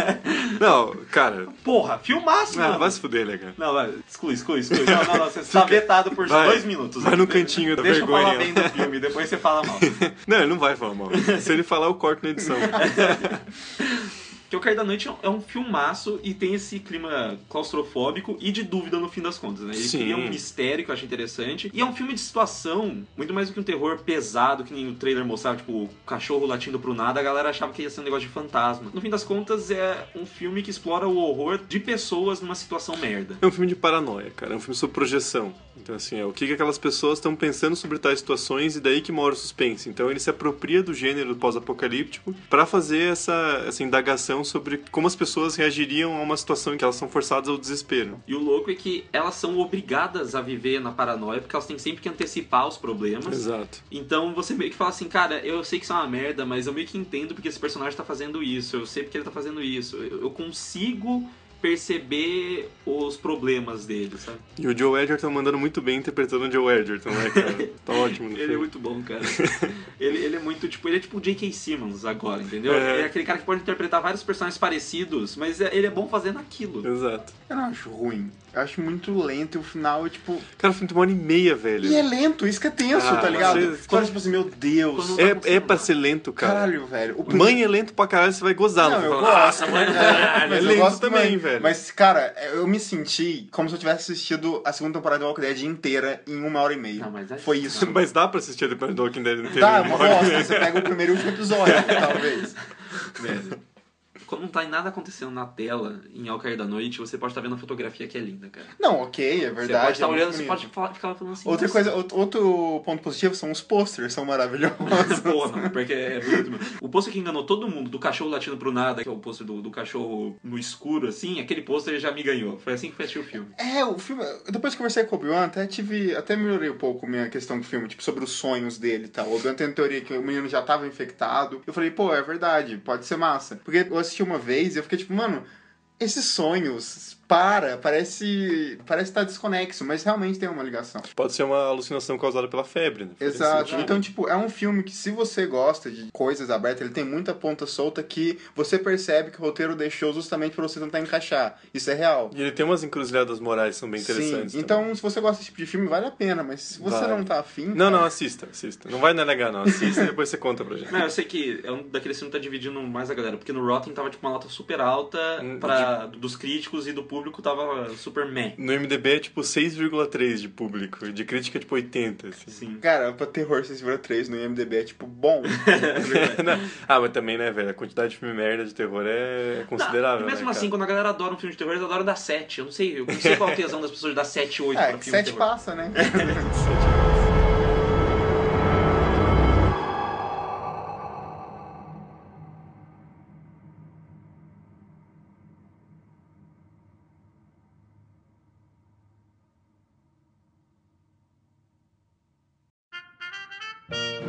[SPEAKER 2] Não, cara.
[SPEAKER 3] Porra, filmaço,
[SPEAKER 2] Ah,
[SPEAKER 3] mano.
[SPEAKER 2] vai se fuder, né, cara?
[SPEAKER 3] Não, vai, exclui, exclui, exclui. Não, não, não, você tá vetado por
[SPEAKER 2] Vai.
[SPEAKER 3] dois minutos.
[SPEAKER 2] Vai no cantinho da
[SPEAKER 3] Deixa eu falar
[SPEAKER 2] vergonha.
[SPEAKER 3] bem do filme, depois você fala mal.
[SPEAKER 2] Não, ele não vai falar mal. Se ele falar, eu corto na edição.
[SPEAKER 3] Que o Cair da Noite é um- filmaço e tem esse clima claustrofóbico e de dúvida no fim das contas, né? Ele
[SPEAKER 2] Sim.
[SPEAKER 3] cria um mistério que eu acho interessante. E é um filme de situação, muito mais do que um terror pesado, que nem o trailer mostrava, tipo, o cachorro latindo pro nada, a galera achava que ia ser um negócio de fantasma. No fim das contas, é um filme que explora o horror de pessoas numa situação merda.
[SPEAKER 2] É um filme de paranoia, cara. É um filme sobre projeção. Então, assim, é o que, que aquelas pessoas estão pensando sobre tais situações e daí que mora o suspense. Então, ele se apropria do gênero pós-apocalíptico pra fazer essa, essa indagação sobre como as pessoas reagiriam a uma situação em que elas são forçadas ao desespero.
[SPEAKER 3] E o louco é que elas são obrigadas a viver na paranoia, porque elas têm sempre que antecipar os problemas.
[SPEAKER 2] Exato.
[SPEAKER 3] Então você meio que fala assim, cara, eu sei que isso é uma merda, mas eu meio que entendo porque esse personagem tá fazendo isso, eu sei porque ele tá fazendo isso. Eu eu consigo perceber os problemas dele, sabe?
[SPEAKER 2] E o Joe Edgerton mandando muito bem interpretando o Joe Edgerton, né, cara? Tá ótimo no
[SPEAKER 3] Ele é muito bom, cara. ele, ele é muito, tipo, ele é tipo o J.K. Simmons agora, entendeu?
[SPEAKER 2] É.
[SPEAKER 3] Ele é aquele cara que pode interpretar vários personagens parecidos, mas é- ele é bom fazendo aquilo.
[SPEAKER 2] Exato.
[SPEAKER 1] Eu não acho ruim. Eu acho muito lento e o final é tipo.
[SPEAKER 2] Cara, o filme tem uma hora e meia, velho.
[SPEAKER 1] E é lento, isso que é tenso,
[SPEAKER 2] Ah,
[SPEAKER 1] tá ligado?
[SPEAKER 2] mas
[SPEAKER 1] Quando, tipo assim, meu Deus.
[SPEAKER 3] Não
[SPEAKER 2] É,
[SPEAKER 3] tá
[SPEAKER 2] é
[SPEAKER 3] acontecendo
[SPEAKER 2] pra ser lento, cara.
[SPEAKER 1] Caralho, velho. O primeiro-
[SPEAKER 2] Mãe é lento pra caralho, você vai gozar.
[SPEAKER 1] Não, eu gosto.
[SPEAKER 2] Nossa, mãe
[SPEAKER 1] É,
[SPEAKER 2] é
[SPEAKER 1] mas eu
[SPEAKER 2] lento
[SPEAKER 1] gosto
[SPEAKER 2] também, velho.
[SPEAKER 1] Mas, cara, eu me senti como se eu tivesse assistido a segunda temporada de Walking Dead inteira em uma hora e meia.
[SPEAKER 3] Não, mas é-
[SPEAKER 1] Foi isso.
[SPEAKER 2] Mas dá pra assistir depois do Walking Dead inteiro.
[SPEAKER 1] Tá,
[SPEAKER 2] em
[SPEAKER 1] uma
[SPEAKER 2] e
[SPEAKER 1] bosta.
[SPEAKER 2] meia.
[SPEAKER 1] Você pega o primeiro e último episódio, talvez.
[SPEAKER 3] Velho. Quando não tá em nada acontecendo na tela, em Ao Cair da Noite, você pode estar vendo a fotografia que é linda, cara.
[SPEAKER 1] Não, ok, é verdade.
[SPEAKER 3] você pode estar
[SPEAKER 1] é muito
[SPEAKER 3] olhando, você pode falar, ficar falando assim.
[SPEAKER 1] Outra
[SPEAKER 3] "Nossa,
[SPEAKER 1] coisa, out- outro ponto positivo são os posters, são maravilhosos.
[SPEAKER 3] Porra, porque é mesmo. O pôster que enganou todo mundo, do cachorro latindo pro nada, que é o pôster do, do cachorro no escuro, assim, aquele pôster já me ganhou. Foi assim que fechei o filme.
[SPEAKER 1] É, o filme. Depois que conversei com o Obi-Wan, até tive. Até melhorei um pouco minha questão do filme, tipo, sobre os sonhos dele e tal. O Obi-Wan tem a teoria que o menino já tava infectado. Eu falei, pô, é verdade, pode ser massa. Porque eu assisti uma vez e eu fiquei tipo, mano, esses sonhos. Para, parece. Parece estar desconexo, mas realmente tem uma ligação.
[SPEAKER 2] Pode ser uma alucinação causada pela febre, né? Faz
[SPEAKER 1] Exato. Então, tipo, é um filme que se você gosta de coisas abertas, ele tem muita ponta solta que você percebe que o roteiro deixou justamente pra você tentar encaixar. Isso é real.
[SPEAKER 2] E ele tem umas encruzilhadas morais que são bem interessantes.
[SPEAKER 1] Sim.
[SPEAKER 2] também.
[SPEAKER 1] Então, se você gosta desse tipo de filme, vale a pena, mas se você
[SPEAKER 2] Vale.
[SPEAKER 1] não tá afim.
[SPEAKER 2] Não, não, assista, assista. Não vai negar, não. Assista e depois você conta pra gente.
[SPEAKER 3] Não, eu sei que é um daqueles filmes que tá dividindo mais a galera, porque no Rotten tava tipo uma nota super alta
[SPEAKER 2] Hum,
[SPEAKER 3] pra, dos críticos e do público tava super meh.
[SPEAKER 2] No MDB é tipo 6,3 de público, de crítica é tipo 80. Assim.
[SPEAKER 3] Sim.
[SPEAKER 1] Cara, pra terror 6,3 no IMDB é tipo bom.
[SPEAKER 2] Não. ah, mas também, né, velho? A quantidade de filme merda de terror é considerável.
[SPEAKER 3] Não, e mesmo
[SPEAKER 2] né,
[SPEAKER 3] assim,
[SPEAKER 2] cara?
[SPEAKER 3] quando a galera adora um filme de terror, eles adoram dar 7. Eu não sei, eu não sei qual é o tesão das pessoas de dar 7, 8
[SPEAKER 1] é,
[SPEAKER 3] pra filme de
[SPEAKER 1] 7
[SPEAKER 3] terror.
[SPEAKER 1] passa, né? Thank you.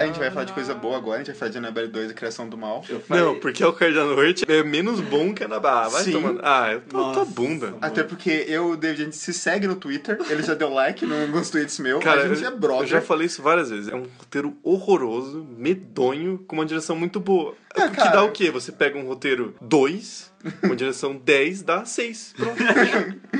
[SPEAKER 1] A gente vai falar de coisa boa agora, a gente vai falar de Annabelle 2, a criação do mal.
[SPEAKER 3] Eu falei,
[SPEAKER 2] Não, porque o Cair da Noite é menos bom que a na Ah, vai
[SPEAKER 1] Sim.
[SPEAKER 2] tomando. Ah, eu tô
[SPEAKER 3] Nossa,
[SPEAKER 2] tua bunda.
[SPEAKER 1] Até porque eu, o David, a gente se segue no Twitter, ele já deu like em alguns tweets meu,
[SPEAKER 2] Cara,
[SPEAKER 1] a gente
[SPEAKER 2] eu,
[SPEAKER 1] é brother.
[SPEAKER 2] eu já falei isso várias vezes. É um roteiro horroroso, medonho, com uma direção muito boa.
[SPEAKER 1] É,
[SPEAKER 2] que dá o quê? Você pega um roteiro 2, uma direção 10, dá 6. Pronto.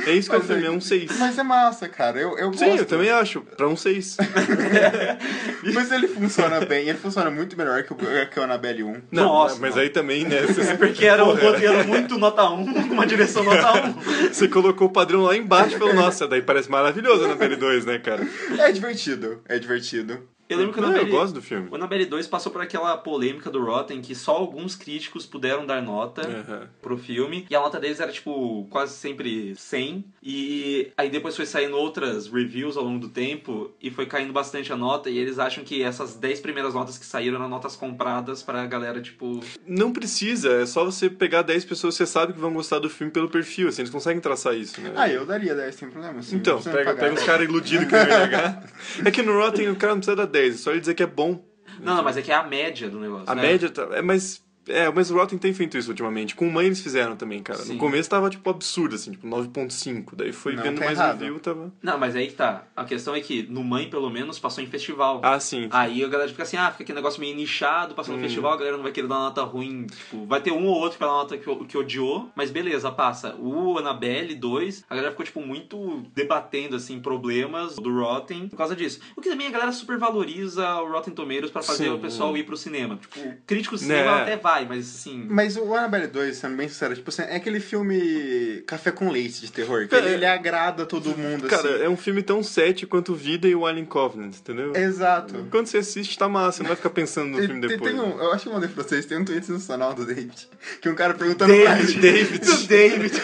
[SPEAKER 2] é isso que é
[SPEAKER 1] Mas
[SPEAKER 2] filme,
[SPEAKER 1] é-
[SPEAKER 2] é um 6.
[SPEAKER 1] Mas é massa, cara. Eu, eu
[SPEAKER 2] Sim,
[SPEAKER 1] gosto.
[SPEAKER 2] eu também acho. Pra um 6.
[SPEAKER 1] Mas ele funciona bem, ele funciona muito melhor que o, que o Annabelle 1.
[SPEAKER 2] Não,
[SPEAKER 3] Nossa,
[SPEAKER 2] mas
[SPEAKER 3] não.
[SPEAKER 2] aí também, né? Você,
[SPEAKER 3] Porque era um
[SPEAKER 2] Porra.
[SPEAKER 3] roteiro muito nota 1, com uma direção nota 1.
[SPEAKER 2] você colocou o padrão lá embaixo e falou, nossa, daí parece maravilhoso a Annabelle 2, né, cara?
[SPEAKER 1] É divertido, é divertido.
[SPEAKER 3] Eu lembro que o
[SPEAKER 2] Não, eu
[SPEAKER 3] Annabelle,
[SPEAKER 2] gosto do filme.
[SPEAKER 3] o Annabelle 2 passou por aquela polêmica do Rotten que só alguns críticos puderam dar nota
[SPEAKER 2] Aham.
[SPEAKER 3] pro filme. E a nota deles era, tipo, quase sempre 100. E aí depois foi saindo outras reviews ao longo do tempo e foi caindo bastante a nota. E eles acham que essas 10 primeiras notas que saíram eram notas compradas pra galera, tipo...
[SPEAKER 2] Não precisa, é só você pegar 10 pessoas que você sabe que vão gostar do filme pelo perfil, assim, eles conseguem traçar isso, né?
[SPEAKER 1] Ah, eu daria 10 sem problema. Assim,
[SPEAKER 2] Então, pega,
[SPEAKER 1] pagar.
[SPEAKER 2] pega os caras iludidos que não iam negar. É que no Rotten o cara não precisa dar 10, é só ele dizer que é bom.
[SPEAKER 3] Não, não, mas é que é a média do negócio.
[SPEAKER 2] A
[SPEAKER 3] né?
[SPEAKER 2] média tá. É, mas. É, mas o Rotten tem feito isso ultimamente. Com o Mãe eles fizeram também, cara.
[SPEAKER 3] Sim.
[SPEAKER 2] No começo tava, tipo, absurdo, assim, tipo, 9.5. Daí foi
[SPEAKER 1] Não,
[SPEAKER 2] vendo
[SPEAKER 1] tá
[SPEAKER 2] mais
[SPEAKER 1] errado.
[SPEAKER 2] review, tava.
[SPEAKER 3] Não, mas aí que tá. A questão é que no Mãe, pelo menos, passou em festival.
[SPEAKER 2] Ah, sim.
[SPEAKER 3] Aí a galera fica assim, ah, fica aquele negócio meio nichado, passando
[SPEAKER 2] Hum.
[SPEAKER 3] no festival, a galera não vai querer dar nota ruim. Tipo, vai ter um ou outro que vai dar nota que, que odiou, mas beleza, passa. O Annabelle 2, a galera ficou, tipo, muito debatendo, assim, problemas do Rotten por causa disso. O que também a galera super valoriza o Rotten Tomatoes pra fazer
[SPEAKER 2] Sim.
[SPEAKER 3] o pessoal ir pro cinema. Tipo, crítico de cinema
[SPEAKER 2] Né.
[SPEAKER 3] até vai, mas assim.
[SPEAKER 1] Mas o Annabelle 2, sendo bem sincero, tipo assim, é aquele filme café com leite de terror, que
[SPEAKER 2] Cara,
[SPEAKER 1] ele, ele agrada todo mundo,
[SPEAKER 2] Cara,
[SPEAKER 1] assim.
[SPEAKER 2] é um filme tão sete quanto Vida e o Alien Covenant, entendeu?
[SPEAKER 1] Exato.
[SPEAKER 2] Quando você assiste, tá massa, não vai ficar pensando no filme depois.
[SPEAKER 1] tem um, eu acho que eu mandei pra vocês, tem um tweet sensacional do David, que um cara perguntando pra ele...
[SPEAKER 2] David.
[SPEAKER 3] Do David.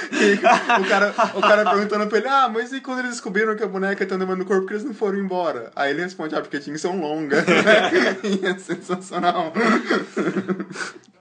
[SPEAKER 1] o, cara, o cara perguntando pra ele, ah, mas e quando eles descobriram que a boneca tá andando no corpo, por que eles não foram embora? Aí ele responde, ah, porque tinha que ser um longa. e é sensacional.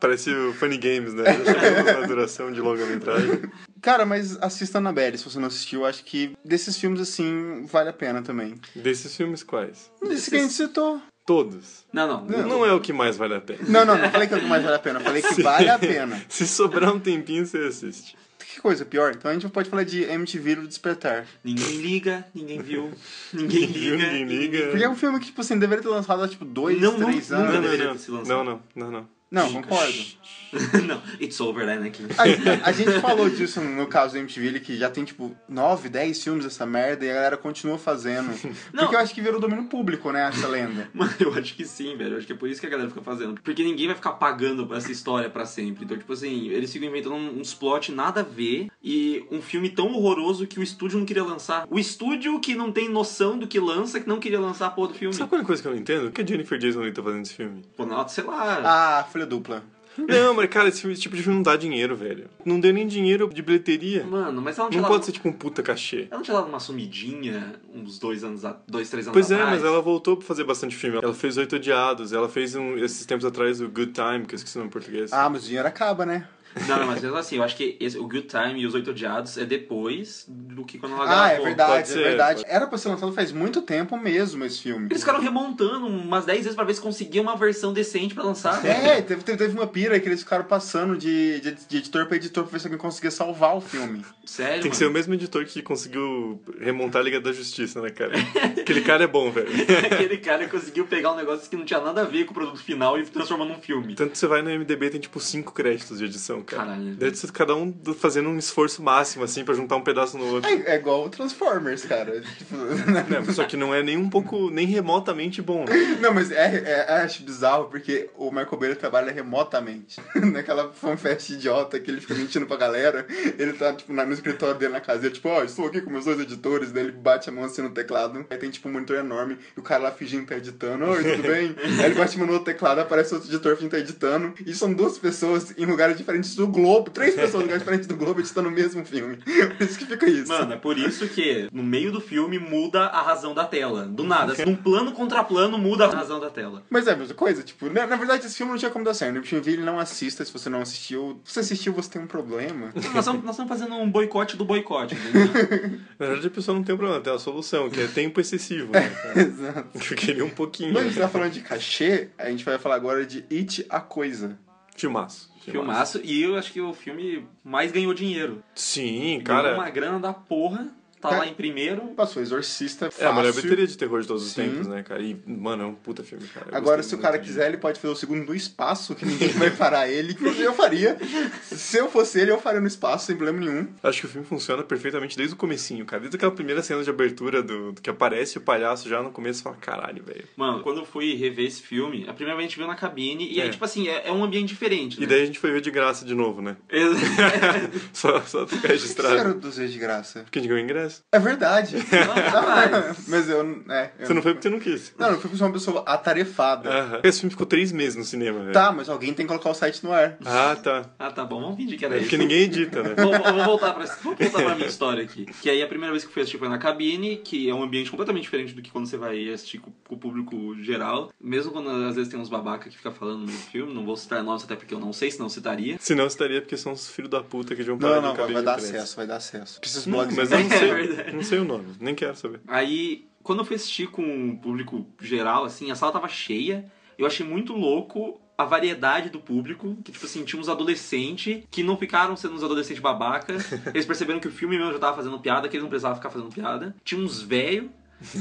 [SPEAKER 2] Parece o Funny Games, né? Já chegamos na duração de longa-metragem.
[SPEAKER 1] Cara, mas assista Annabelle, se você não assistiu, acho que desses filmes, assim, vale a pena também.
[SPEAKER 2] Desses filmes, quais?
[SPEAKER 1] Desse que a gente citou.
[SPEAKER 2] Todos.
[SPEAKER 3] Não, não.
[SPEAKER 2] Não, é o que mais vale a pena.
[SPEAKER 1] Não, não, não falei que é o que mais vale a pena, falei que vale a pena.
[SPEAKER 2] Se sobrar um tempinho, você assiste.
[SPEAKER 1] Que coisa pior. Então a gente pode falar de MTV do Despertar.
[SPEAKER 3] Ninguém liga, ninguém viu, ninguém liga.
[SPEAKER 2] Ninguém liga.
[SPEAKER 1] Porque é um filme que, tipo assim, deveria ter lançado há, tipo, dois,
[SPEAKER 3] Não, não,
[SPEAKER 1] três
[SPEAKER 3] nunca
[SPEAKER 1] anos.
[SPEAKER 2] Não, não, não. Não, não, não, não.
[SPEAKER 1] Concordo.
[SPEAKER 3] não, it's over, né, Anakin?
[SPEAKER 1] A, a gente falou disso no caso do MTV, que já tem, tipo, 9, 10 filmes dessa merda e a galera continua fazendo.
[SPEAKER 3] Não.
[SPEAKER 1] Porque eu acho que virou domínio público, né, essa lenda.
[SPEAKER 3] Mano, eu acho que sim, velho. Eu acho que é por isso que a galera fica fazendo. Porque ninguém vai ficar pagando essa história pra sempre. Então, tipo assim, eles ficam inventando uns plot nada a ver e um filme tão horroroso que o estúdio não queria lançar. O estúdio que não tem noção do que lança, que não queria lançar a porra do filme.
[SPEAKER 2] Sabe qual é a coisa que eu não entendo? Por que a Jennifer Jason Leigh tá fazendo esse filme?
[SPEAKER 3] Pô, não, sei lá.
[SPEAKER 1] Ah, folha dupla.
[SPEAKER 2] Não, mas cara, esse, tipo de filme não dá dinheiro, velho. Não deu nem dinheiro de bilheteria.
[SPEAKER 3] Mano, mas ela não tinha
[SPEAKER 2] Não
[SPEAKER 3] dado...
[SPEAKER 2] pode ser tipo um puta cachê.
[SPEAKER 3] Ela não tinha dado uma sumidinha uns dois anos, a... dois, três anos
[SPEAKER 2] Pois é,
[SPEAKER 3] atrás?
[SPEAKER 2] mas ela voltou pra fazer bastante filme. Ela fez Oito Odiados, ela fez um, esses tempos atrás o Good Time, que eu esqueci o nome em português.
[SPEAKER 1] Ah, mas o dinheiro acaba, né?
[SPEAKER 3] Não, não, mas mesmo assim, eu acho que esse- o Good Time e os Oito Odiados é depois do que quando ela
[SPEAKER 1] Ah, é
[SPEAKER 3] gravou.
[SPEAKER 1] verdade,
[SPEAKER 2] pode
[SPEAKER 1] é
[SPEAKER 2] ser,
[SPEAKER 1] verdade. Era pra ser lançado faz muito tempo mesmo esse filme.
[SPEAKER 3] Eles ficaram remontando umas 10 vezes pra ver se conseguia uma versão decente pra lançar.
[SPEAKER 1] É, teve, teve, teve uma pira que eles ficaram passando de, de, de editor pra editor pra ver se alguém conseguia salvar o filme.
[SPEAKER 3] Sério,
[SPEAKER 2] Tem que ser o
[SPEAKER 3] mano.
[SPEAKER 2] mesmo editor que conseguiu remontar a Liga da Justiça, né, cara? Aquele cara é bom, velho.
[SPEAKER 3] Aquele cara conseguiu pegar um negócio que não tinha nada a ver com o produto final e transformar num filme.
[SPEAKER 2] Tanto que você vai no MDB tem tipo cinco créditos de edição, cara.
[SPEAKER 3] Caralho.
[SPEAKER 2] Deve ser cada um fazendo um esforço máximo, assim, pra juntar um pedaço no outro.
[SPEAKER 1] É, é igual o Transformers, cara. Tipo,
[SPEAKER 2] Né, Só que não é nem um pouco, nem remotamente bom, né?
[SPEAKER 1] Não, mas é, é, acho bizarro porque o Michael Bay ele trabalha remotamente. Naquela fanfest idiota que ele fica mentindo pra galera. Ele tá, tipo, na- no escritório dele na casa. Ele, tipo, ó, estou aqui com meus dois editores. Daí ele bate a mão assim no teclado. Aí tem, tipo, um monitor enorme. E o cara lá fingindo que tá editando. Oi, tudo bem? Aí ele bate a mão no outro teclado. Aparece outro editor fingindo que tá editando. E são duas pessoas em lugares diferentes do globo. Três pessoas em lugares diferentes do globo editando o mesmo filme. Por isso que fica isso.
[SPEAKER 3] Mano, é por isso que no meio do filme muda a razão da tela. Do nada. Num plano contra plano muda a razão da tela.
[SPEAKER 1] Mas é a mesma coisa, tipo, na, na verdade esse filme não tinha como dar certo. O MTV ele não assista se você não assistiu. Se você assistiu, você tem um problema.
[SPEAKER 3] Nós estamos, nós estamos fazendo um boicote do boicote, entendeu?
[SPEAKER 2] Na verdade, a pessoa não tem um problema, tem a solução, que é tempo excessivo, né?
[SPEAKER 1] Exato.
[SPEAKER 2] Eu queria um pouquinho.
[SPEAKER 1] Mas a gente tá falando de cachê, a gente vai falar agora de It a Coisa.
[SPEAKER 2] Filmaço.
[SPEAKER 3] Filmaço. E eu acho que o filme mais ganhou dinheiro.
[SPEAKER 2] Sim,
[SPEAKER 3] Ganhou
[SPEAKER 2] cara.
[SPEAKER 3] uma grana da porra. Tá
[SPEAKER 1] Cara,
[SPEAKER 3] lá em primeiro.
[SPEAKER 1] Passou Exorcista,
[SPEAKER 2] É a
[SPEAKER 1] fácil.
[SPEAKER 2] melhor bilheteria de terror de todos os
[SPEAKER 1] Sim.
[SPEAKER 2] tempos, né, cara? E, mano, é um puta filme, cara. Eu
[SPEAKER 1] Agora, se o cara quiser, ele pode fazer o segundo do espaço, que ninguém vai parar ele. Inclusive, eu faria. Se eu fosse ele, eu faria no espaço, sem problema nenhum.
[SPEAKER 2] Acho que o filme funciona perfeitamente desde o comecinho, cara. Desde aquela primeira cena de abertura do, do que aparece o palhaço já no começo, fala, caralho, velho.
[SPEAKER 3] Mano, quando eu fui rever esse filme, a primeira vez a gente viu na cabine. E aí,
[SPEAKER 2] É.
[SPEAKER 3] tipo assim, é, é um ambiente diferente.
[SPEAKER 2] E
[SPEAKER 3] Né?
[SPEAKER 2] daí a gente foi ver de graça de novo, né? Só, só ficar
[SPEAKER 1] O que
[SPEAKER 2] registrado.
[SPEAKER 1] era o dos Reis de Graça?
[SPEAKER 2] Porque a gente ganhou ingresso. Mais.
[SPEAKER 1] É verdade.
[SPEAKER 3] Não, mas-
[SPEAKER 1] Mas eu. É, eu
[SPEAKER 2] Você não foi porque você não quis.
[SPEAKER 1] Não, eu fui uma pessoa atarefada.
[SPEAKER 2] Esse filme ficou três meses no cinema, velho.
[SPEAKER 1] Tá, mas alguém tem que colocar o site no ar.
[SPEAKER 2] Ah, tá.
[SPEAKER 3] Ah, tá bom, vamos fingir que era
[SPEAKER 2] É
[SPEAKER 3] isso.
[SPEAKER 2] porque ninguém edita, né?
[SPEAKER 3] Vou, vou voltar pra, vou voltar pra minha história aqui. Que aí a primeira vez que eu fui assistir foi na cabine, que é um ambiente completamente diferente do que quando você vai assistir com, com o público geral. Mesmo quando às vezes tem uns babaca que fica falando no filme, não vou citar nomes até porque eu não sei, senão citaria.
[SPEAKER 2] Senão estaria porque são os filhos da puta que vão parar
[SPEAKER 1] Não, não, vai,
[SPEAKER 2] cabine
[SPEAKER 1] vai dar acesso, vai dar acesso. Porque
[SPEAKER 2] Não,
[SPEAKER 1] blogs.
[SPEAKER 2] mas eu não
[SPEAKER 3] É
[SPEAKER 2] não sei o nome, nem quero saber.
[SPEAKER 3] Aí, quando eu fui assistir com o público geral, assim, a sala tava cheia. Eu achei muito louco a variedade do público, que tipo assim, tinha uns adolescentes que não ficaram sendo uns adolescentes babaca. Eles perceberam que o filme mesmo já tava fazendo piada, que eles não precisavam ficar fazendo piada. Tinha uns velho.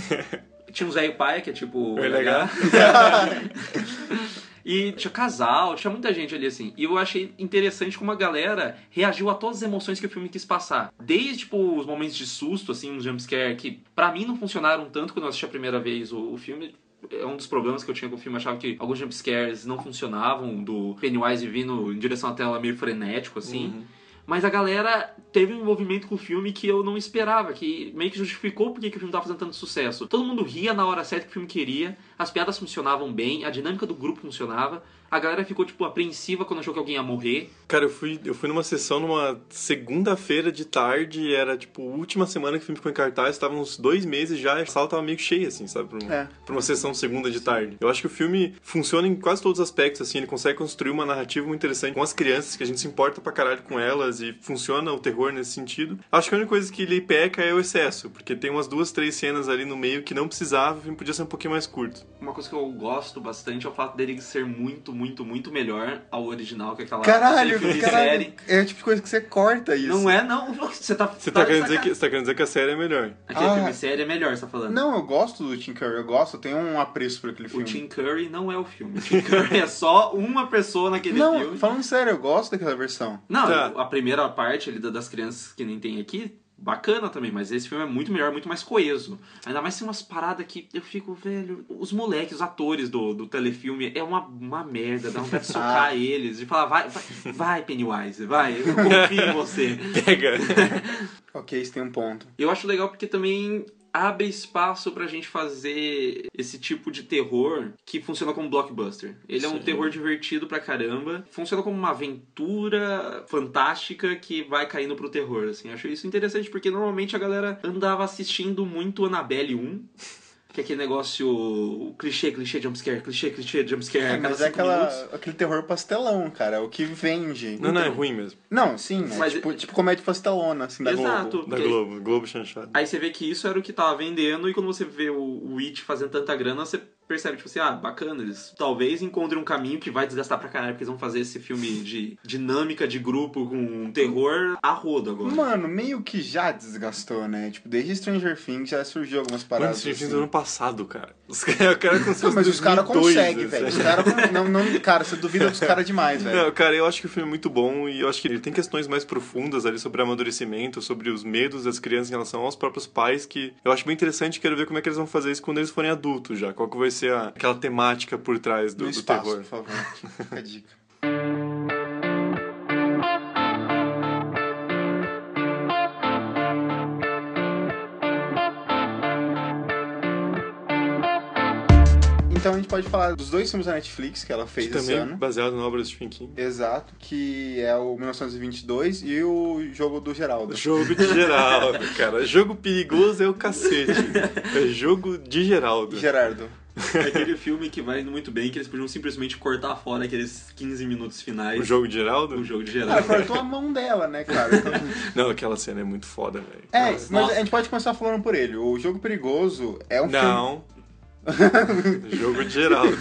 [SPEAKER 3] tinha uns velho paia, que é tipo.
[SPEAKER 2] Legal.
[SPEAKER 3] E tinha casal, tinha muita gente ali assim. E eu achei interessante como a galera reagiu a todas as emoções que o filme quis passar. Desde, tipo, os momentos de susto, assim, uns jumpscare que pra mim não funcionaram tanto quando eu assisti a primeira vez o, o filme. É um dos problemas que eu tinha com o filme. Eu achava que alguns jumpscares não funcionavam, do Pennywise vindo em direção à tela meio frenético, assim. Mas a galera teve um envolvimento com o filme que eu não esperava, que meio que justificou porque que o filme tava fazendo tanto sucesso. Todo mundo ria na hora certa que o filme queria, as piadas funcionavam bem, a dinâmica do grupo funcionava. A galera ficou, tipo, apreensiva quando achou que alguém ia morrer.
[SPEAKER 2] Cara, eu fui, eu fui numa sessão numa segunda-feira de tarde, era tipo a última semana que o filme ficou em cartaz, tava uns dois meses já, e a sala tava meio cheia, assim, sabe? Pra, um-
[SPEAKER 1] É.
[SPEAKER 2] pra uma sessão segunda de tarde. Eu acho que o filme funciona em quase todos os aspectos, assim, ele consegue construir uma narrativa muito interessante com as crianças, que a gente se importa pra caralho com elas, e funciona o terror nesse sentido. Acho que a única coisa que ele peca é o excesso, porque tem umas duas, três cenas ali no meio que não precisava, o filme podia ser um pouquinho mais curto.
[SPEAKER 3] Uma coisa que eu gosto bastante é o fato dele ser muito, muito, muito melhor ao original que aquela
[SPEAKER 1] Caralho,
[SPEAKER 3] filme
[SPEAKER 1] caralho.
[SPEAKER 3] série.
[SPEAKER 1] É o tipo de coisa que você corta isso.
[SPEAKER 3] Não é, não. Você tá.
[SPEAKER 2] Você tá,
[SPEAKER 3] de
[SPEAKER 2] querendo dizer que, você tá querendo dizer que a série é melhor.
[SPEAKER 3] Aquele
[SPEAKER 1] Ah.
[SPEAKER 3] filme série é melhor, você tá falando.
[SPEAKER 1] Não, eu gosto do Tim Curry, eu gosto, eu tenho um apreço por aquele
[SPEAKER 3] O
[SPEAKER 1] filme.
[SPEAKER 3] Tim Curry não é o filme. O Tim Curry é só uma pessoa naquele
[SPEAKER 1] Não,
[SPEAKER 3] filme.
[SPEAKER 1] falando sério, eu gosto daquela versão.
[SPEAKER 3] Não,
[SPEAKER 2] Tá.
[SPEAKER 3] a primeira parte ali da- das crianças que nem tem aqui, bacana também, mas esse filme é muito melhor, muito mais coeso. Ainda mais tem umas paradas que eu fico, velho, os moleques, os atores do, do telefilme, é uma, uma merda, dá vontade de socar eles, de falar, vai, vai, vai, Pennywise, vai, eu confio em você.
[SPEAKER 2] Pega!
[SPEAKER 1] Ok, isso tem um ponto.
[SPEAKER 3] Eu acho legal porque também abre espaço pra gente fazer esse tipo de terror que funciona como blockbuster. Ele é um
[SPEAKER 2] Sim.
[SPEAKER 3] terror divertido pra caramba, funciona como uma aventura fantástica que vai caindo pro terror, assim. Eu acho isso interessante porque normalmente a galera andava assistindo muito Annabelle 1, que é aquele negócio o clichê, clichê jumpscare, clichê, clichê jumpscare, cada
[SPEAKER 1] Mas é aquela,
[SPEAKER 3] minutos.
[SPEAKER 1] aquele terror pastelão, cara, é o que vende.
[SPEAKER 2] Não, não, é ruim mesmo.
[SPEAKER 1] Não, sim, é
[SPEAKER 3] Mas-
[SPEAKER 1] tipo, tipo comédia pastelona, assim, da
[SPEAKER 3] Exato.
[SPEAKER 1] Globo.
[SPEAKER 2] Da Globo, Globo chanchado.
[SPEAKER 3] Aí você vê que isso era o que tava vendendo, e quando você vê o, o It fazendo tanta grana, você percebe, tipo assim, ah, bacana, eles talvez encontrem um caminho que vai desgastar pra caralho, porque eles vão fazer esse filme de dinâmica de grupo com terror a rodo agora.
[SPEAKER 1] Mano, meio que já desgastou, né? Tipo, desde Stranger Things já surgiu algumas
[SPEAKER 2] Mano,
[SPEAKER 1] paradas.
[SPEAKER 2] esse filme
[SPEAKER 1] assim.
[SPEAKER 2] do ano passado, cara. Os caras cara
[SPEAKER 1] Não, mas os caras
[SPEAKER 2] 2002,
[SPEAKER 1] conseguem,
[SPEAKER 2] assim.
[SPEAKER 1] velho. Os caras. Não, não, cara, você duvida dos caras demais, velho.
[SPEAKER 2] Não, cara, eu acho que o filme é muito bom e eu acho que ele tem questões mais profundas ali sobre amadurecimento, sobre os medos das crianças em relação aos próprios pais, que eu acho bem interessante e quero ver como é que eles vão fazer isso quando eles forem adultos já. Qual que vai ser a- aquela temática por trás do,
[SPEAKER 1] No
[SPEAKER 2] do
[SPEAKER 1] espaço,
[SPEAKER 2] terror.
[SPEAKER 1] por favor. Fica a dica. Então a gente pode falar dos dois filmes da Netflix que ela fez esse
[SPEAKER 2] Também
[SPEAKER 1] ano.
[SPEAKER 2] baseado na obra do Stephen King.
[SPEAKER 1] Exato, que é o 1922 e o jogo do Geraldo.
[SPEAKER 2] Jogo de Geraldo, cara. Jogo perigoso é o cacete. É jogo de Geraldo.
[SPEAKER 1] Gerardo.
[SPEAKER 3] É aquele filme que vai indo muito bem, que eles podiam simplesmente cortar fora aqueles 15 minutos finais.
[SPEAKER 2] O jogo de Geraldo?
[SPEAKER 3] O jogo de
[SPEAKER 1] Ela
[SPEAKER 3] Geraldo.
[SPEAKER 1] cortou a mão dela, né, cara? Então-
[SPEAKER 2] Não, aquela cena é muito foda, velho.
[SPEAKER 1] É,
[SPEAKER 3] Nossa.
[SPEAKER 1] mas a gente pode começar falando por ele. O Jogo Perigoso é um filme.
[SPEAKER 2] Não. jogo de Geraldo.